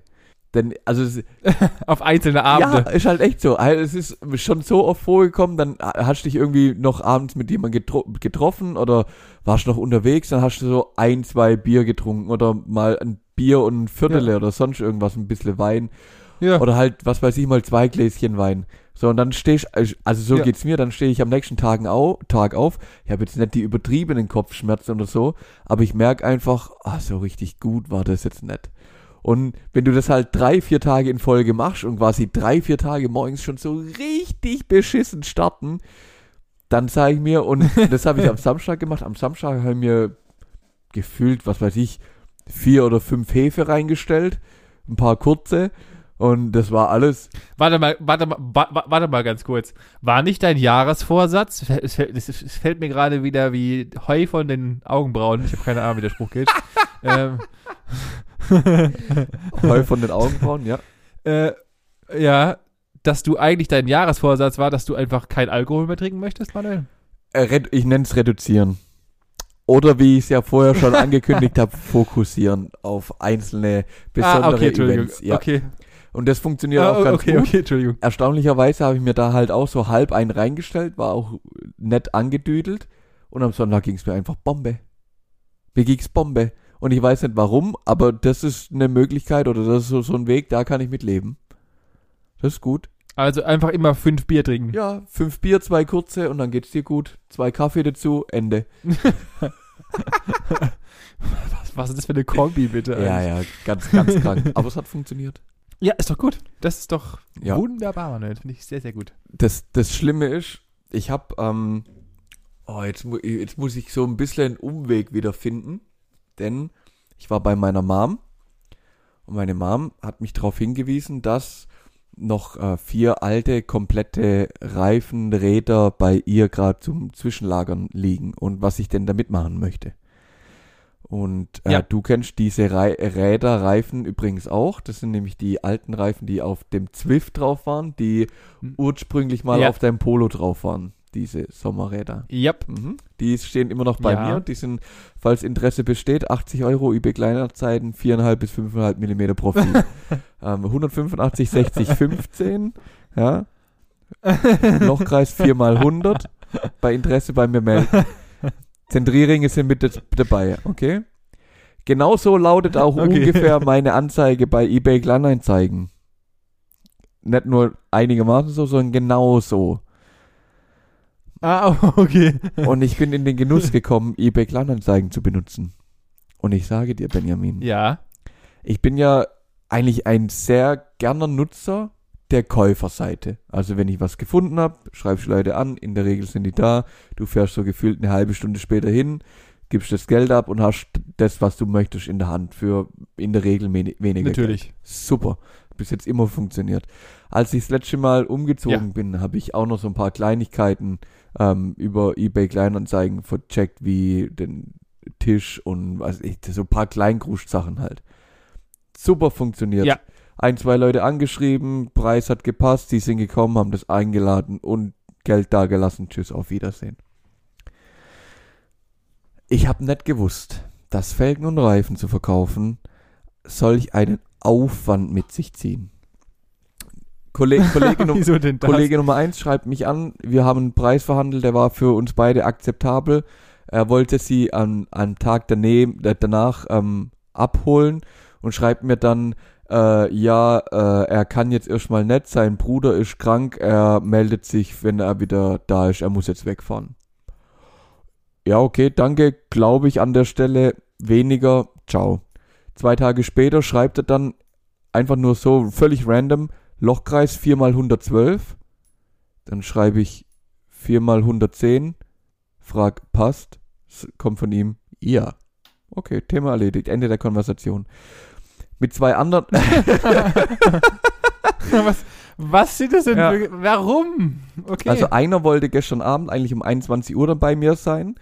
Denn, also es, *laughs* Auf einzelne ja, Abende. ist halt echt so. Also Es ist schon so oft vorgekommen, dann hast du dich irgendwie noch abends mit jemandem getro getroffen oder warst noch unterwegs, dann hast du so ein, zwei Bier getrunken oder mal ein Bier und ein Viertel Ja. oder sonst irgendwas, ein bisschen Wein. Ja. Oder halt, was weiß ich, mal zwei Gläschen Wein. So, und dann stehst also so Ja. geht's mir, dann stehe ich am nächsten Tagen au, Tag auf. Ich habe jetzt nicht die übertriebenen Kopfschmerzen oder so, aber ich merke einfach, ah, so richtig gut war das jetzt nicht. Und wenn du das halt drei, vier Tage in Folge machst und quasi drei, vier Tage morgens schon so richtig beschissen starten, dann sage ich mir, und *laughs* das habe ich am Samstag gemacht, am Samstag habe ich mir gefühlt, was weiß ich, vier oder fünf Hefe reingestellt, ein paar kurze und das war alles. Warte mal, warte mal, wa- wa- warte mal ganz kurz. War nicht dein Jahresvorsatz? Es fällt, es, fällt mir gerade wieder wie Heu von den Augenbrauen. Ich habe keine Ahnung, wie der Spruch geht. *laughs* ähm, *laughs* Heu von den Augenbrauen, ja. äh, ja, dass du eigentlich dein Jahresvorsatz war, dass du einfach kein Alkohol mehr trinken möchtest, Manuel? Äh, Ich nenne es reduzieren. Oder wie ich es ja vorher schon *laughs* angekündigt habe, fokussieren auf einzelne besondere ah, okay. Events. Ja. Okay, Und das funktioniert ah, auch ganz okay, gut. okay, Entschuldigung. Erstaunlicherweise habe ich mir da halt auch so halb einen reingestellt, war auch nett angedüdelt. Und am Sonntag ging es mir einfach Bombe. Mir ging's Bombe. Und ich weiß nicht warum, aber das ist eine Möglichkeit oder das ist so, so ein Weg, da kann ich mit leben. Das ist gut. Also einfach immer fünf Bier trinken. Ja, fünf Bier, zwei kurze und dann geht's dir gut. Zwei Kaffee dazu, Ende. *laughs* *laughs* Was, was ist das für eine Kombi, bitte? Ja, ja, ganz, ganz krank. Aber es hat funktioniert. Ja, ist doch gut. Das ist doch Ja. wunderbar, Manuel. Finde ich sehr, sehr gut. Das, das Schlimme ist, ich habe, ähm, oh, jetzt, mu- jetzt muss ich so ein bisschen einen Umweg wieder finden, denn ich war bei meiner Mom und meine Mom hat mich darauf hingewiesen, dass noch äh, vier alte, komplette Reifenräder bei ihr gerade zum Zwischenlagern liegen und was ich denn damit machen möchte. Und äh, Ja. du kennst diese Rei Räder, Reifen übrigens auch. Das sind nämlich die alten Reifen, die auf dem Zwift drauf waren, die Hm. ursprünglich mal Ja. auf deinem Polo drauf waren. Diese Sommerräder. Yep. Mhm. Die stehen immer noch bei Ja. mir. Die sind, falls Interesse besteht, 80 Euro eBay Kleinanzeigen, 4,5 bis 5,5 Millimeter Profil. *laughs* ähm, 185, 60, 15. Ja. *laughs* Lochkreis 4 mal 100. Bei Interesse bei mir melden. *laughs* Zentrierringe sind mit d- dabei, okay? Genauso lautet auch Okay. ungefähr meine Anzeige bei eBay Kleinanzeigen. Nicht nur einigermaßen so, sondern genau so. Ah, *laughs* okay. Und ich bin in den Genuss gekommen, eBay Kleinanzeigen zu benutzen. Und ich sage dir, Benjamin, Ja. ich bin ja eigentlich ein sehr gerner Nutzer der Käuferseite. Also wenn ich was gefunden habe, schreibst du Leute an, in der Regel sind die da, du fährst so gefühlt eine halbe Stunde später hin, gibst das Geld ab und hast das, was du möchtest in der Hand für in der Regel wen- weniger Geld. Natürlich. Super. Bis jetzt immer funktioniert. Als ich das letzte Mal umgezogen Ja. bin, habe ich auch noch so ein paar Kleinigkeiten ähm, über eBay Kleinanzeigen vercheckt, wie den Tisch und was ich, so ein paar Kleingruscht-Sachen halt. Super funktioniert. Ja. Ein, zwei Leute angeschrieben, Preis hat gepasst, die sind gekommen, haben das eingeladen und Geld dagelassen. Tschüss, auf Wiedersehen. Ich habe nicht gewusst, dass Felgen und Reifen zu verkaufen solch einen Aufwand mit sich ziehen. *laughs* Wieso denn das? Kollege Nummer eins schreibt mich an, wir haben einen Preis verhandelt, der war für uns beide akzeptabel. Er wollte sie an einem Tag daneben, äh, danach ähm, abholen und schreibt mir dann, äh, ja, äh, er kann jetzt erstmal nicht, sein Bruder ist krank, er meldet sich, wenn er wieder da ist, er muss jetzt wegfahren. Ja, okay, danke, glaube ich an der Stelle weniger, ciao. Zwei Tage später schreibt er dann einfach nur so völlig random, Lochkreis 4 mal 112. Dann schreibe ich 4 mal 110. Frag, passt. Kommt von ihm, ja. Okay, Thema erledigt. Ende der Konversation. Mit zwei anderen. *laughs* was, was sind das denn? Ja. Warum? Okay. Also einer wollte gestern Abend eigentlich um 21 Uhr dann bei mir sein.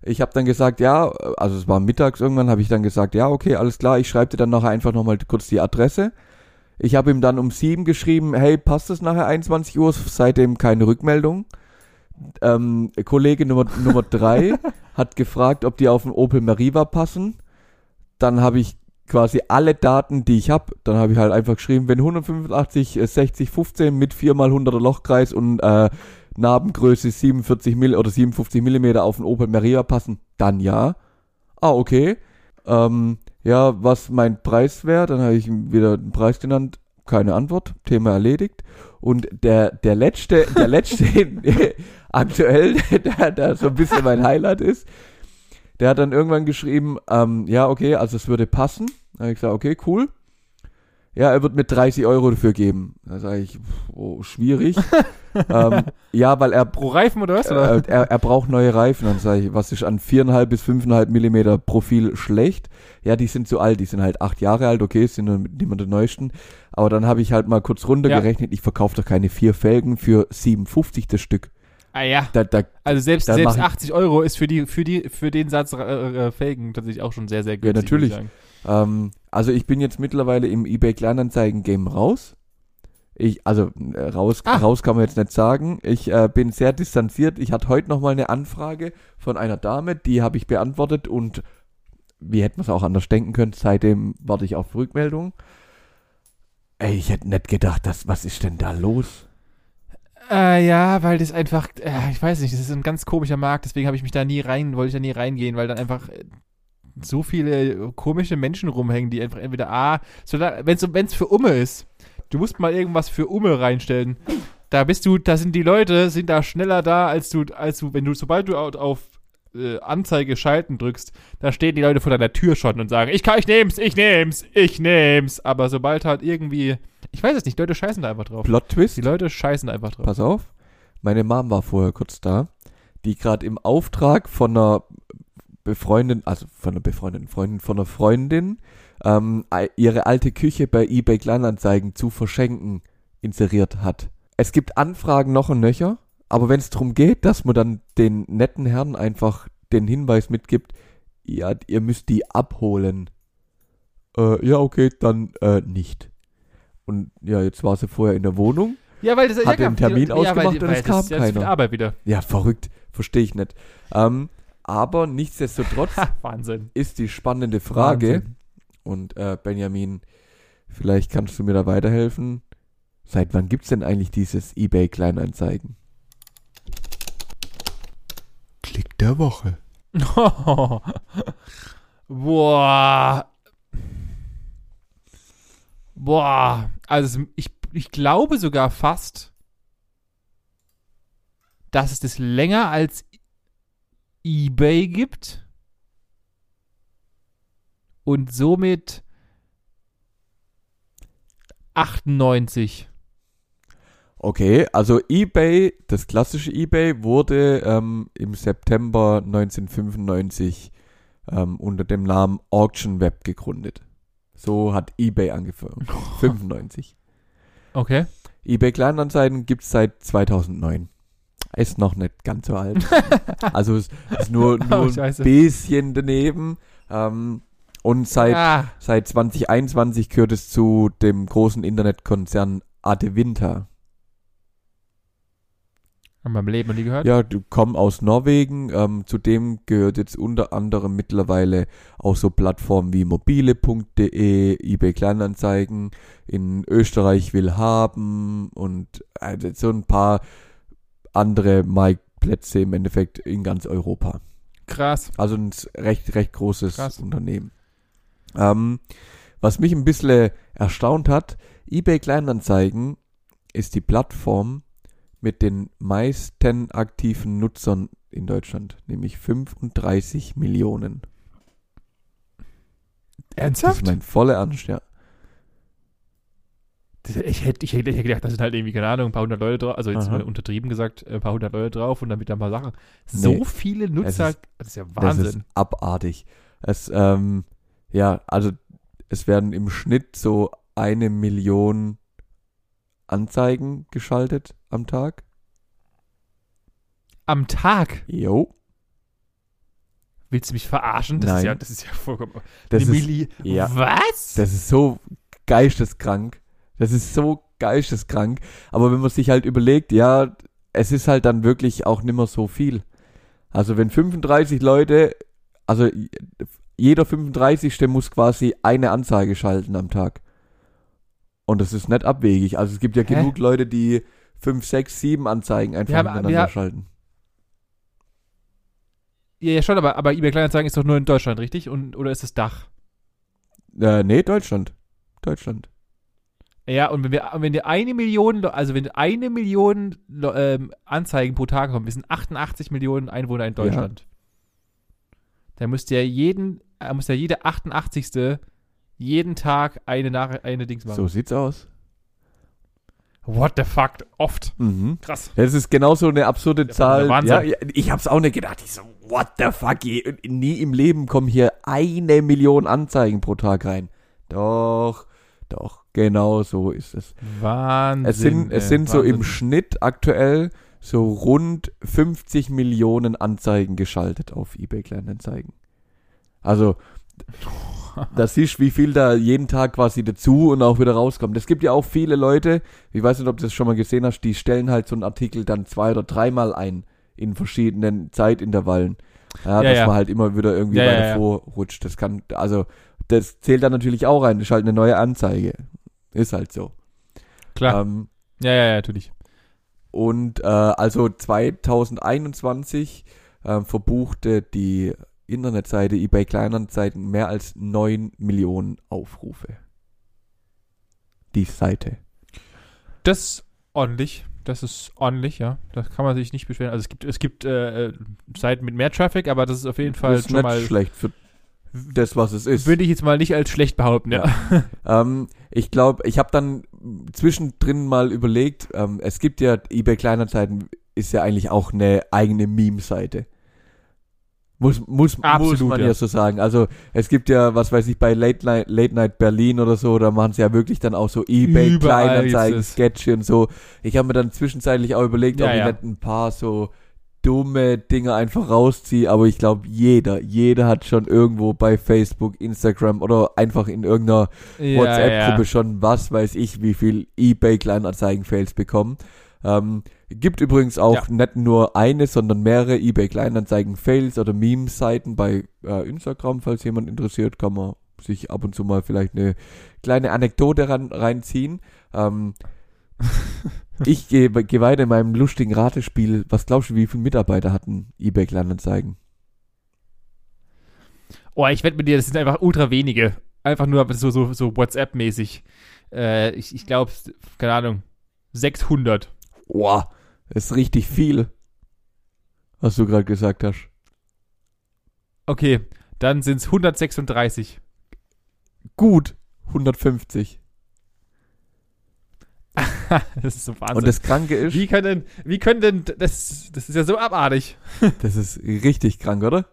Ich habe dann gesagt, ja, also es war mittags irgendwann, habe ich dann gesagt, ja, okay, alles klar, ich schreibe dir dann nachher einfach nochmal kurz die Adresse. Ich habe ihm dann um sieben geschrieben, hey, passt es nachher 21 Uhr? Seitdem keine Rückmeldung. Ähm, Kollege Nummer, Nummer drei *laughs* hat gefragt, ob die auf den Opel Meriva passen. Dann habe ich quasi alle Daten, die ich habe, dann habe ich halt einfach geschrieben, wenn 185, äh, 60, 15 mit 4 mal 100er Lochkreis und äh, Narbengröße 47 Mill oder 57 Millimeter auf den Opel Meriva passen, dann ja. Ah, okay. Ähm, ja, was mein Preis wäre, dann habe ich wieder den Preis genannt, keine Antwort, Thema erledigt. Und der, der letzte, der letzte *laughs* *laughs* aktuell, der, der so ein bisschen mein Highlight ist, der hat dann irgendwann geschrieben, ähm, ja, okay, also es würde passen. Dann habe ich gesagt, okay, cool. Ja, er wird mir 30 Euro dafür geben. Da sage ich, oh, schwierig. *laughs* ähm, ja, weil er, Pro Reifen oder was? Oder? äh, er, er braucht neue Reifen. Dann sage ich, was ist an 4,5 bis 5,5 Millimeter Profil schlecht? Ja, die sind zu alt, die sind halt acht Jahre alt, okay, sind mehr die neuesten. Aber dann habe ich halt mal kurz runtergerechnet, ich verkaufe doch keine vier Felgen für 57 das Stück. Ah ja. Da, da, Also selbst, selbst mach ich- 80 Euro ist für die, für die, für den Satz äh, äh, Felgen tatsächlich auch schon sehr, sehr günstig. natürlich. würde ich. Ähm, also ich bin jetzt mittlerweile im eBay Kleinanzeigen Game raus. Ich, also äh, raus, Ah. raus kann man jetzt nicht sagen. Ich äh, bin sehr distanziert. Ich hatte heute noch mal eine Anfrage von einer Dame, die habe ich beantwortet und wie hätte man es auch anders denken können, seitdem warte ich auf Rückmeldung. Ey, ich hätte nicht gedacht, dass, was ist denn da los? Äh, ja, weil das einfach, äh, ich weiß nicht, das ist ein ganz komischer Markt, deswegen habe ich mich da nie rein, wollte ich da nie reingehen, weil dann einfach äh, so viele komische Menschen rumhängen, die einfach entweder A, wenn es für Umme ist, du musst mal irgendwas für Umme reinstellen. Da bist du, da sind die Leute, sind da schneller da, als du, als du, wenn du, sobald du auf, auf äh, Anzeige schalten drückst, da stehen die Leute vor deiner Tür schon und sagen, ich kann, ich nehm's, ich nehm's, ich nehm's. Aber sobald halt irgendwie, ich weiß es nicht, Leute scheißen da einfach drauf. Plot Twist? Die Leute scheißen einfach drauf. Pass auf. Meine Mom war vorher kurz da, die gerade im Auftrag von einer befreundeten, also von einer befreundeten Freundin, von einer Freundin, ähm, ihre alte Küche bei eBay Kleinanzeigen zu verschenken inseriert hat. Es gibt Anfragen noch und nöcher, aber wenn es darum geht, dass man dann den netten Herren einfach den Hinweis mitgibt, ja, ihr müsst die abholen. Äh, ja, okay, dann äh, nicht. Und ja, jetzt war sie vorher in der Wohnung Ja, weil das Hat den Termin ja, ausgemacht weil, und weil es kam das ist ja keiner. Arbeit wieder. Ja, verrückt. Verstehe ich nicht. Ähm, aber nichtsdestotrotz Wahnsinn. ist die spannende Frage, Wahnsinn. und äh, Benjamin, vielleicht kannst du mir da weiterhelfen. Seit wann gibt's denn eigentlich dieses eBay Kleinanzeigen? Klick der Woche. *laughs* Boah. Boah. Also ich, ich glaube sogar fast, dass es das länger als eBay gibt und somit 98. Okay, also eBay, das klassische eBay, wurde ähm, im September 1995 ähm, unter dem Namen Auction Web gegründet. So hat eBay angefangen. *laughs* 95. Okay. eBay Kleinanzeigen gibt's seit 2009. Ist noch nicht ganz so alt. *laughs* also es ist nur, *laughs* Oh, nur ein scheiße. bisschen daneben. Ähm, Und seit, Ah, seit 2021 gehört es zu dem großen Internetkonzern Adevinta. Haben wir im Leben noch nie gehört? Ja, du kommst aus Norwegen. Ähm, zudem gehört jetzt unter anderem mittlerweile auch so Plattformen wie mobile.de, eBay Kleinanzeigen, in Österreich will haben und also so ein paar andere Marktplätze im Endeffekt in ganz Europa. Krass. Also ein recht, recht großes Krass. Unternehmen. Ähm, was mich ein bisschen erstaunt hat, eBay Kleinanzeigen ist die Plattform mit den meisten aktiven Nutzern in Deutschland, nämlich 35 Millionen. Das Ernsthaft? ist mein voller Ernst, ja. Das- Ich hätte, ich, hätte, ich hätte gedacht, da sind halt irgendwie, keine Ahnung, ein paar hundert Leute drauf, also jetzt Aha. mal untertrieben gesagt, äh, ein paar hundert Leute drauf und dann wieder ein paar Sachen. So Nee. viele Nutzer, ist- das ist ja Das Wahnsinn. ist abartig. Es, ähm, ja, also es werden im Schnitt so eine Million Anzeigen geschaltet am Tag. Am Tag? Jo. Willst du mich verarschen? Das ist Nein. ja, das ist ja vollkommen. Das ist, Milli. ja. Was? Das ist so geisteskrank. Das ist so geisteskrank. Aber wenn man sich halt überlegt, ja, es ist halt dann wirklich auch nimmer so viel. Also wenn 35 Leute, also jeder 35. muss quasi eine Anzeige schalten am Tag. Und das ist nicht abwegig. Also es gibt ja Hä? genug Leute, die 5, 6, 7 Anzeigen einfach Ja, aber- miteinander ja. schalten. ja, ja, schon, aber, aber eBay Kleinanzeigen ist doch nur in Deutschland, richtig? Und, oder ist es Dach? Äh, nee, Deutschland. Deutschland. Ja, und wenn wir, wenn wir eine Million, also wenn eine Million ähm, Anzeigen pro Tag kommen, wir sind 88 Millionen Einwohner in Deutschland. Da müsste ja jeden, äh, muss ja jeder 88. jeden Tag eine Nach eine Dings machen. So sieht's aus. What the fuck? Oft. Mhm. Krass. Das ist genauso eine absurde Der Zahl. Wahnsinn. Ja, ja, ich hab's auch nicht gedacht. Ich so, what the fuck? Nie im Leben kommen hier eine Million Anzeigen pro Tag rein. Doch, doch, genau so ist es. Wahnsinn. Es sind, es sind so im Wahnsinn. Schnitt aktuell so rund 50 Millionen Anzeigen geschaltet auf eBay Kleinanzeigen. Also, da siehst wie viel da jeden Tag quasi dazu und auch wieder rauskommt. Es gibt ja auch viele Leute, ich weiß nicht, ob du das schon mal gesehen hast, die stellen halt so einen Artikel dann zwei oder dreimal ein in verschiedenen Zeitintervallen. Ja, Ja, dass ja. man halt immer wieder irgendwie ja, weiter ja. vorrutscht. Das kann, also, das zählt dann natürlich auch rein. Das ist halt eine neue Anzeige. Ist halt so. Klar. Ähm, ja, ja, ja, natürlich. und äh, also 2021 äh, verbuchte die Internetseite eBay Kleinanzeigen mehr als 9 Millionen Aufrufe. Die Seite. Das ist ordentlich. Das ist ordentlich, ja. Da kann man sich nicht beschweren. Also es gibt, es gibt äh, äh, Seiten mit mehr Traffic, aber das ist auf jeden Fall ist schon nicht mal. schlecht für das, was es ist. Würde ich jetzt mal nicht als schlecht behaupten, ja. Ähm, ich glaube, ich habe dann zwischendrin mal überlegt, ähm, es gibt ja eBay Kleinanzeigen ist ja eigentlich auch eine eigene Meme-Seite. Muss, muss, muss Absolut, man ja. so sagen. Also es gibt ja, was weiß ich, bei Late Night, Late Night Berlin oder so, da machen sie ja wirklich dann auch so eBay Überall Kleinanzeigen, ist es. Sketche und so. Ich habe mir dann zwischenzeitlich auch überlegt, Ja, ob ich ja. nicht ein paar so dumme Dinge einfach rausziehe, aber ich glaube, jeder, jeder hat schon irgendwo bei Facebook, Instagram oder einfach in irgendeiner ja WhatsApp-Gruppe ja. schon, was weiß ich, wie viel eBay-Kleinanzeigen-Fails bekommen. Ähm, gibt übrigens auch Ja. nicht nur eine, sondern mehrere eBay-Kleinanzeigen-Fails oder Meme-Seiten bei äh, Instagram, falls jemand interessiert, kann man sich ab und zu mal vielleicht eine kleine Anekdote ran, reinziehen. Ähm, *laughs* ich gehe geh weiter in meinem lustigen Ratespiel. Was glaubst du, wie viele Mitarbeiter hatten eBay-Kleinanzeigen? Oh, ich wette mit dir, das sind einfach ultra wenige. Einfach nur so, so, so WhatsApp-mäßig. Äh, ich ich glaube, keine Ahnung, 600. Boah, ist richtig viel, was du gerade gesagt hast. Okay, dann sind es 136. Gut, 150. *laughs* das ist so Wahnsinn. Und das Kranke ist, wie können, wie können denn, das, das ist ja so abartig. *laughs* das ist richtig krank, oder?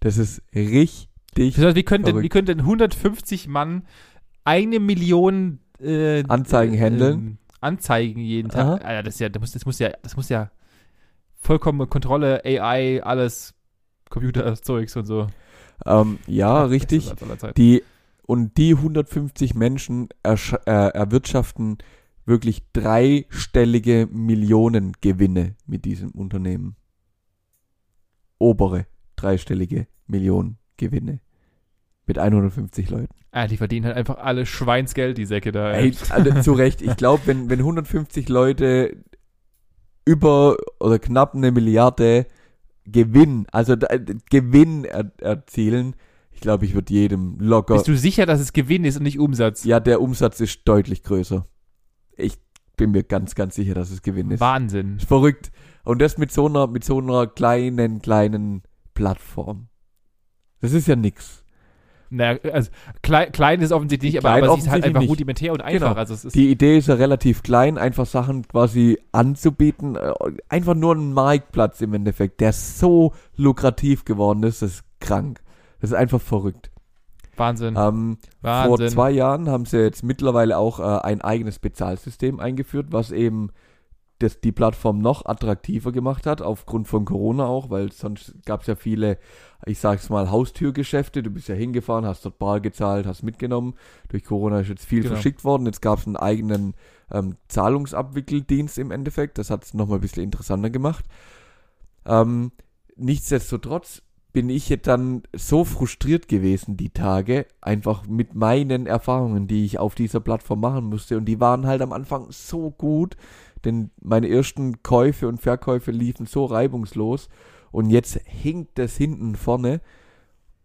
Das ist richtig. Das heißt, wie können denn, wie können denn 150 Mann eine Million äh, Anzeigen handeln? Anzeigen jeden Aha. Tag. Alter, das, ja, das, muss, das muss ja, das muss ja vollkommene Kontrolle, AI, alles, Computerzeugs *laughs* und so. Ähm, ja, richtig. Die, und die 150 Menschen äh, erwirtschaften wirklich dreistellige Millionengewinne mit diesem Unternehmen. Obere dreistellige Millionengewinne. Mit 150 Leuten. Ah, die verdienen halt einfach alle Schweinsgeld, die Säcke da. Ey, also, zu Recht. Ich glaube, wenn, wenn 150 Leute über oder knapp eine Milliarde Gewinn, also da- Gewinn er, erzielen, ich glaube, ich würde jedem locker. Bist du sicher, dass es Gewinn ist und nicht Umsatz? Ja, der Umsatz ist deutlich größer. Ich bin mir ganz, ganz sicher, dass es Gewinn ist. Wahnsinn. Ist verrückt. Und das mit so einer, mit so einer kleinen, kleinen Plattform. Das ist ja nix. Naja, also klein, klein ist offensichtlich nicht, aber, aber sie ist halt einfach nicht. rudimentär und einfach. Genau. Also Die Idee ist ja relativ klein, einfach Sachen quasi anzubieten. äh, Einfach nur ein Marktplatz im Endeffekt, der so lukrativ geworden ist, das ist krank. Das ist einfach verrückt. Wahnsinn. Ähm, vor Wahnsinn. zwei Jahren haben sie jetzt mittlerweile auch äh, ein eigenes Bezahlsystem eingeführt, was eben das, die Plattform noch attraktiver gemacht hat, aufgrund von Corona auch, weil sonst gab es ja viele, ich sag's mal, Haustürgeschäfte. Du bist ja hingefahren, hast dort bar gezahlt, hast mitgenommen. Durch Corona ist jetzt viel Genau. verschickt worden. Jetzt gab es einen eigenen ähm, Zahlungsabwickeldienst im Endeffekt. Das hat es nochmal ein bisschen interessanter gemacht. Ähm, nichtsdestotrotz bin ich jetzt dann so frustriert gewesen die Tage, einfach mit meinen Erfahrungen, die ich auf dieser Plattform machen musste. Und die waren halt am Anfang so gut, denn meine ersten Käufe und Verkäufe liefen so reibungslos. Und jetzt hinkt das hinten vorne.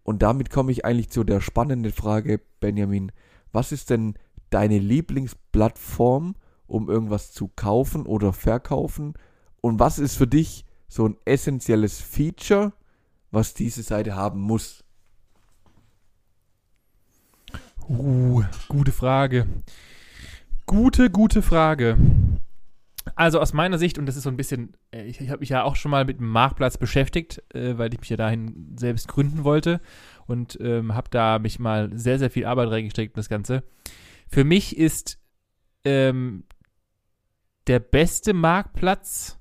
Und damit komme ich eigentlich zu der spannenden Frage, Benjamin. Was ist denn deine Lieblingsplattform, um irgendwas zu kaufen oder verkaufen? Und was ist für dich so ein essentielles Feature, was diese Seite haben muss? Uh, gute Frage. Gute, gute Frage. Also aus meiner Sicht, und das ist so ein bisschen, äh, ich, ich habe mich ja auch schon mal mit dem Marktplatz beschäftigt, äh, weil ich mich ja dahin selbst gründen wollte und ähm, habe da mich mal sehr, sehr viel Arbeit reingesteckt in das Ganze. Für mich ist ähm, der beste Marktplatz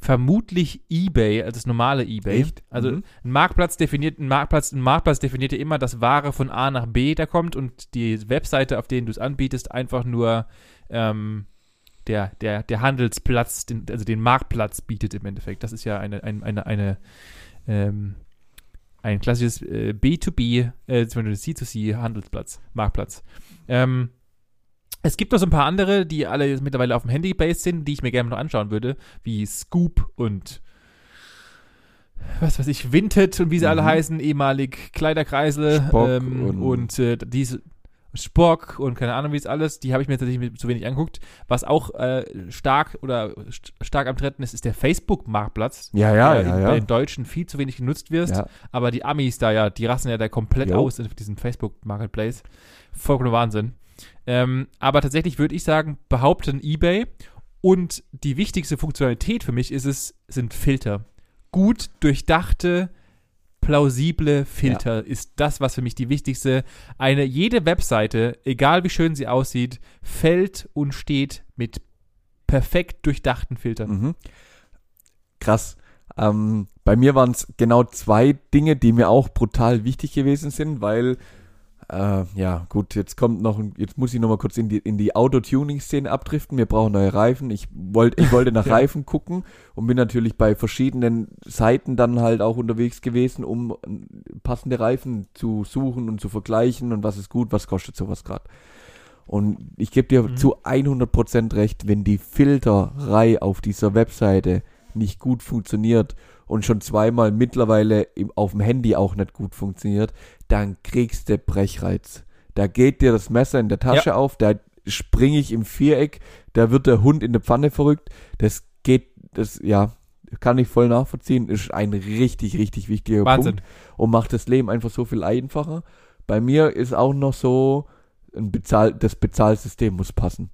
vermutlich eBay, also das normale eBay. Echt? Also Mhm. ein Marktplatz definiert, ein Marktplatz, ein Marktplatz definiert ja immer, dass Ware von A nach B da kommt und die Webseite, auf denen du es anbietest, einfach nur ähm, der, der, der Handelsplatz, den, also den Marktplatz bietet im Endeffekt. Das ist ja eine, ein- eine, eine, ähm, ein klassisches äh, B2B, äh, C2C Handelsplatz, Marktplatz. Ähm, es gibt noch so ein paar andere, die alle jetzt mittlerweile auf dem Handy based sind, die ich mir gerne noch anschauen würde, wie Scoop und was weiß ich, Vinted und wie sie alle Mhm. heißen, ehemalig Kleiderkreisel ähm, und- und, äh, diese Spock und keine Ahnung wie es alles, die habe ich mir tatsächlich zu wenig angeguckt. Was auch äh, stark oder st stark am Treten ist, ist der Facebook-Marktplatz, Ja, ja, der ja, in, ja. in Deutschen viel zu wenig genutzt wird. ja. Aber die Amis da ja, die rassen ja da komplett Jo. aus in diesem Facebook-Marketplace. Vollkommener Wahnsinn. Ähm, aber tatsächlich würde ich sagen, behaupten eBay. Und die wichtigste Funktionalität für mich ist es, sind Filter. Gut durchdachte, plausible Filter ist das, was für mich die wichtigste. Eine, jede Webseite, egal wie schön sie aussieht, fällt und steht mit perfekt durchdachten Filtern. Mhm. Krass. Ähm, bei mir waren es genau zwei Dinge, die mir auch brutal wichtig gewesen sind, weil äh, ja gut, jetzt kommt noch, ein- jetzt muss ich noch mal kurz in die in die Auto-Tuning-Szene abdriften. Wir brauchen neue Reifen. Ich wollte ich wollte nach *laughs* Ja. Reifen gucken und bin natürlich bei verschiedenen Seiten dann halt auch unterwegs gewesen, um äh, passende Reifen zu suchen und zu vergleichen und was ist gut, was kostet sowas gerade. Und ich gebe dir Mhm. zu 100% recht, wenn die Filterei auf dieser Webseite nicht gut funktioniert und schon zweimal mittlerweile auf dem Handy auch nicht gut funktioniert, dann kriegst du Brechreiz. Da geht dir das Messer in der Tasche auf, da springe ich im Viereck, da wird der Hund in der Pfanne verrückt. Das geht, das, ja, kann ich voll nachvollziehen, ist ein richtig, richtig wichtiger Wahnsinn. Punkt und macht das Leben einfach so viel einfacher. Bei mir ist auch noch so, ein Bezahl das Bezahlsystem muss passen.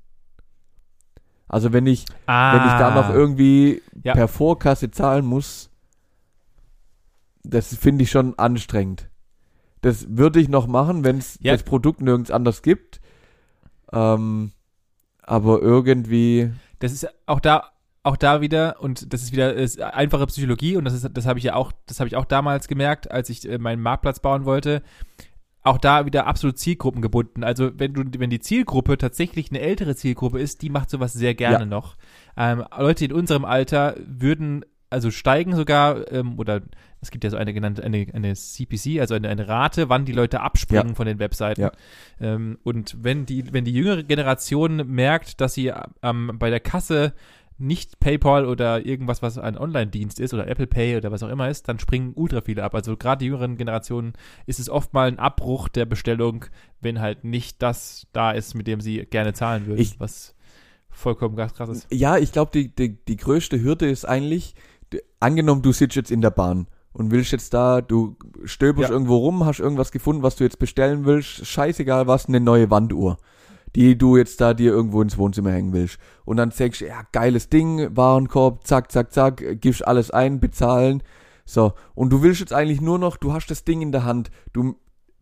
Also wenn ich, Ah, wenn ich da noch irgendwie Ja. per Vorkasse zahlen muss, das finde ich schon anstrengend. Das würde ich noch machen, wenn es Ja. das Produkt nirgends anders gibt. Ähm, aber irgendwie, Das ist auch da auch da wieder, und das ist wieder ist einfache Psychologie, und das ist, das habe ich ja auch, das habe ich auch damals gemerkt, als ich äh, meinen Marktplatz bauen wollte. Auch da wieder absolut zielgruppengebunden. Also wenn du, wenn die Zielgruppe tatsächlich eine ältere Zielgruppe ist, die macht sowas sehr gerne Ja. noch. Ähm, Leute in unserem Alter würden also steigen sogar, ähm, oder es gibt ja so eine genannte, eine, eine CPC, also eine, eine Rate, wann die Leute abspringen Ja. von den Webseiten. Ja. Ähm, und wenn die, wenn die jüngere Generation merkt, dass sie ähm, bei der Kasse nicht PayPal oder irgendwas, was ein Online-Dienst ist oder Apple Pay oder was auch immer ist, dann springen ultra viele ab. Also gerade die jüngeren Generationen ist es oft mal ein Abbruch der Bestellung, wenn halt nicht das da ist, mit dem sie gerne zahlen würden, Ich- was vollkommen krass ist. Ja, ich glaube, die, die, die größte Hürde ist eigentlich, angenommen, du sitzt jetzt in der Bahn und willst jetzt da, du stöberst Ja. irgendwo rum, hast irgendwas gefunden, was du jetzt bestellen willst, scheißegal was, eine neue Wanduhr, die du jetzt da dir irgendwo ins Wohnzimmer hängen willst. Und dann sagst du, ja, geiles Ding, Warenkorb, zack, zack, zack, gibst alles ein, bezahlen. So, und du willst jetzt eigentlich nur noch, du hast das Ding in der Hand, du,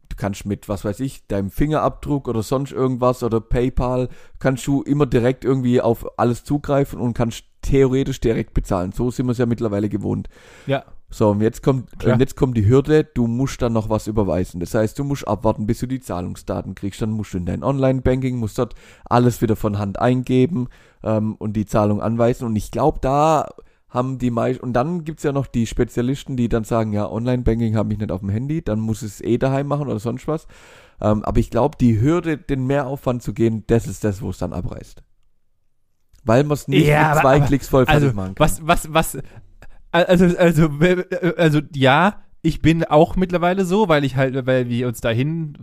du kannst mit, was weiß ich, deinem Fingerabdruck oder sonst irgendwas oder PayPal, kannst du immer direkt irgendwie auf alles zugreifen und kannst theoretisch direkt bezahlen. So sind wir es ja mittlerweile gewohnt. Ja, So, und jetzt kommt, Klar. und jetzt kommt die Hürde, du musst dann noch was überweisen. Das heißt, du musst abwarten, bis du die Zahlungsdaten kriegst. Dann musst du in dein Online-Banking, musst dort alles wieder von Hand eingeben ähm, und die Zahlung anweisen. Und ich glaube, da haben die meisten, und dann gibt's ja noch die Spezialisten, die dann sagen, ja, Online-Banking habe ich nicht auf dem Handy, dann muss es eh daheim machen oder sonst was. Ähm, aber ich glaube, die Hürde, den Mehraufwand zu gehen, das ist das, wo es dann abreißt. Weil man es nicht Ja, mit zwei aber- Klicks voll also machen kann. was, was, was, also, also, also, ja, ich bin auch mittlerweile so, weil ich halt, weil wir uns dahin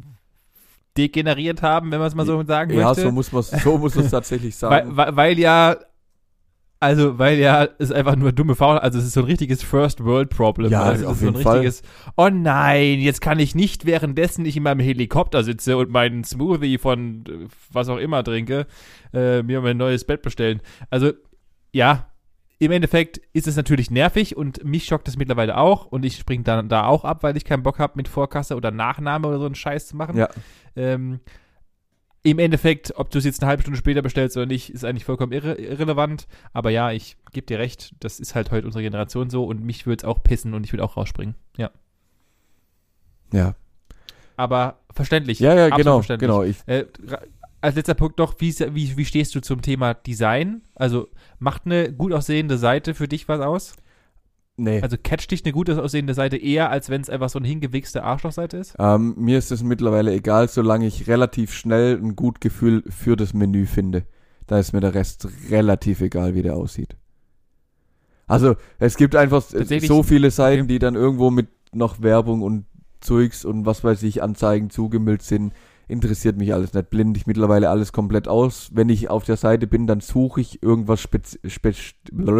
degeneriert haben, wenn man es mal so sagen Ja, möchte. so muss man so muss man es *laughs* tatsächlich sagen. weil, weil, weil ja, also, weil ja, es einfach nur dumme Faul, also es ist so ein richtiges First World Problem. Ja, also, auf ist so ein jeden Fall. richtiges, oh nein, jetzt kann ich nicht, währenddessen ich in meinem Helikopter sitze und meinen Smoothie von äh, was auch immer trinke, äh, mir mein neues Bett bestellen. Also, ja, im Endeffekt ist es natürlich nervig und mich schockt es mittlerweile auch und ich springe dann da auch ab, weil ich keinen Bock habe, mit Vorkasse oder Nachname oder so einen Scheiß zu machen. ja, Ähm, Im Endeffekt, ob du es jetzt eine halbe Stunde später bestellst oder nicht, ist eigentlich vollkommen irre irrelevant. Aber ja, ich gebe dir recht, das ist halt heute unsere Generation so und mich würde es auch pissen und ich würde auch rausspringen. Ja. ja, Aber verständlich. ja, ja, genau, verständlich. genau. Ich, Äh, als letzter Punkt noch, wie, wie, wie stehst du zum Thema Design? Also macht eine gut aussehende Seite für dich was aus? Nee. Also catcht dich eine gut aussehende Seite eher, als wenn es einfach so eine hingewichste Arschlochseite ist? Ähm, mir ist es mittlerweile egal, solange ich relativ schnell ein gut Gefühl für das Menü finde. Da ist mir der Rest relativ egal, wie der aussieht. Also, es gibt einfach so viele Seiten, okay. die dann irgendwo mit noch Werbung und Zeugs und was weiß ich, Anzeigen zugemüllt sind. Interessiert mich alles nicht. Blende ich mittlerweile alles komplett aus. Wenn ich auf der Seite bin, dann suche ich irgendwas Spez Spez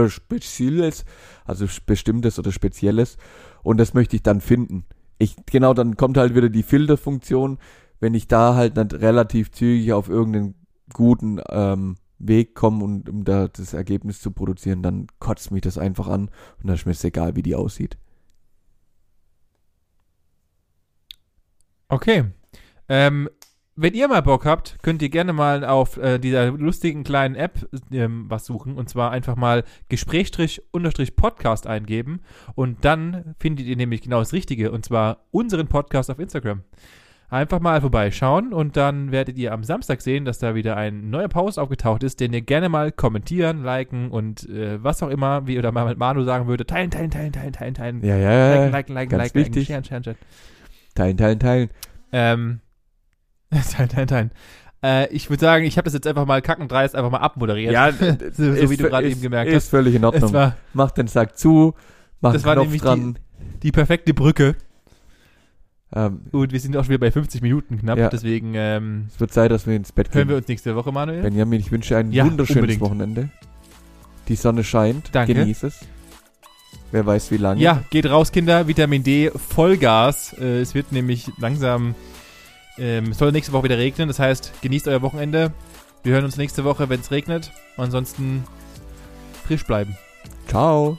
Spezielles, also Bestimmtes oder Spezielles. Und das möchte ich dann finden. Ich, genau, dann kommt halt wieder die Filterfunktion. Wenn ich da halt nicht relativ zügig auf irgendeinen guten ähm, Weg komme und um da das Ergebnis zu produzieren, dann kotzt mich das einfach an und dann ist mir es egal, wie die aussieht. Okay. Ähm, wenn ihr mal Bock habt, könnt ihr gerne mal auf äh, dieser lustigen kleinen App ähm, was suchen und zwar einfach mal Gesprächstrich-Podcast eingeben und dann findet ihr nämlich genau das Richtige und zwar unseren Podcast auf Instagram. Einfach mal vorbeischauen und dann werdet ihr am Samstag sehen, dass da wieder ein neuer Post aufgetaucht ist, den ihr gerne mal kommentieren, liken und äh, was auch immer, wie oder mal mit Manu sagen würde, teilen, teilen, teilen, teilen, teilen, teilen. Ja, ja, ja. Liken, liken, liken, ganz liken, liken, wichtig. sharen, sharen, sharen. Teilen, teilen, teilen. Ähm, *laughs* teilen, teilen, teilen. Äh, ich würde sagen, ich habe das jetzt einfach mal kackendreist einfach mal abmoderiert. *laughs* so, so wie du gerade eben gemerkt ist hast. völlig in Ordnung. war Mach den Sack zu, mach Das den war Knopf nämlich dran. die perfekte Brücke. Ähm, Und wir sind auch schon wieder bei 50 Minuten knapp. Ja. Deswegen ähm, es wird Zeit, dass wir ins Bett hören gehen. wir uns nächste Woche, Manuel. Benjamin, ich wünsche ein Ja, wunderschönes unbedingt. Wochenende. Die Sonne scheint. Danke. Genieß es. Wer weiß, wie lange. Ja, geht raus, Kinder. Vitamin D, Vollgas. Äh, es wird nämlich langsam, ähm, es soll nächste Woche wieder regnen. Das heißt, genießt euer Wochenende. Wir hören uns nächste Woche, wenn es regnet. Ansonsten frisch bleiben. Ciao.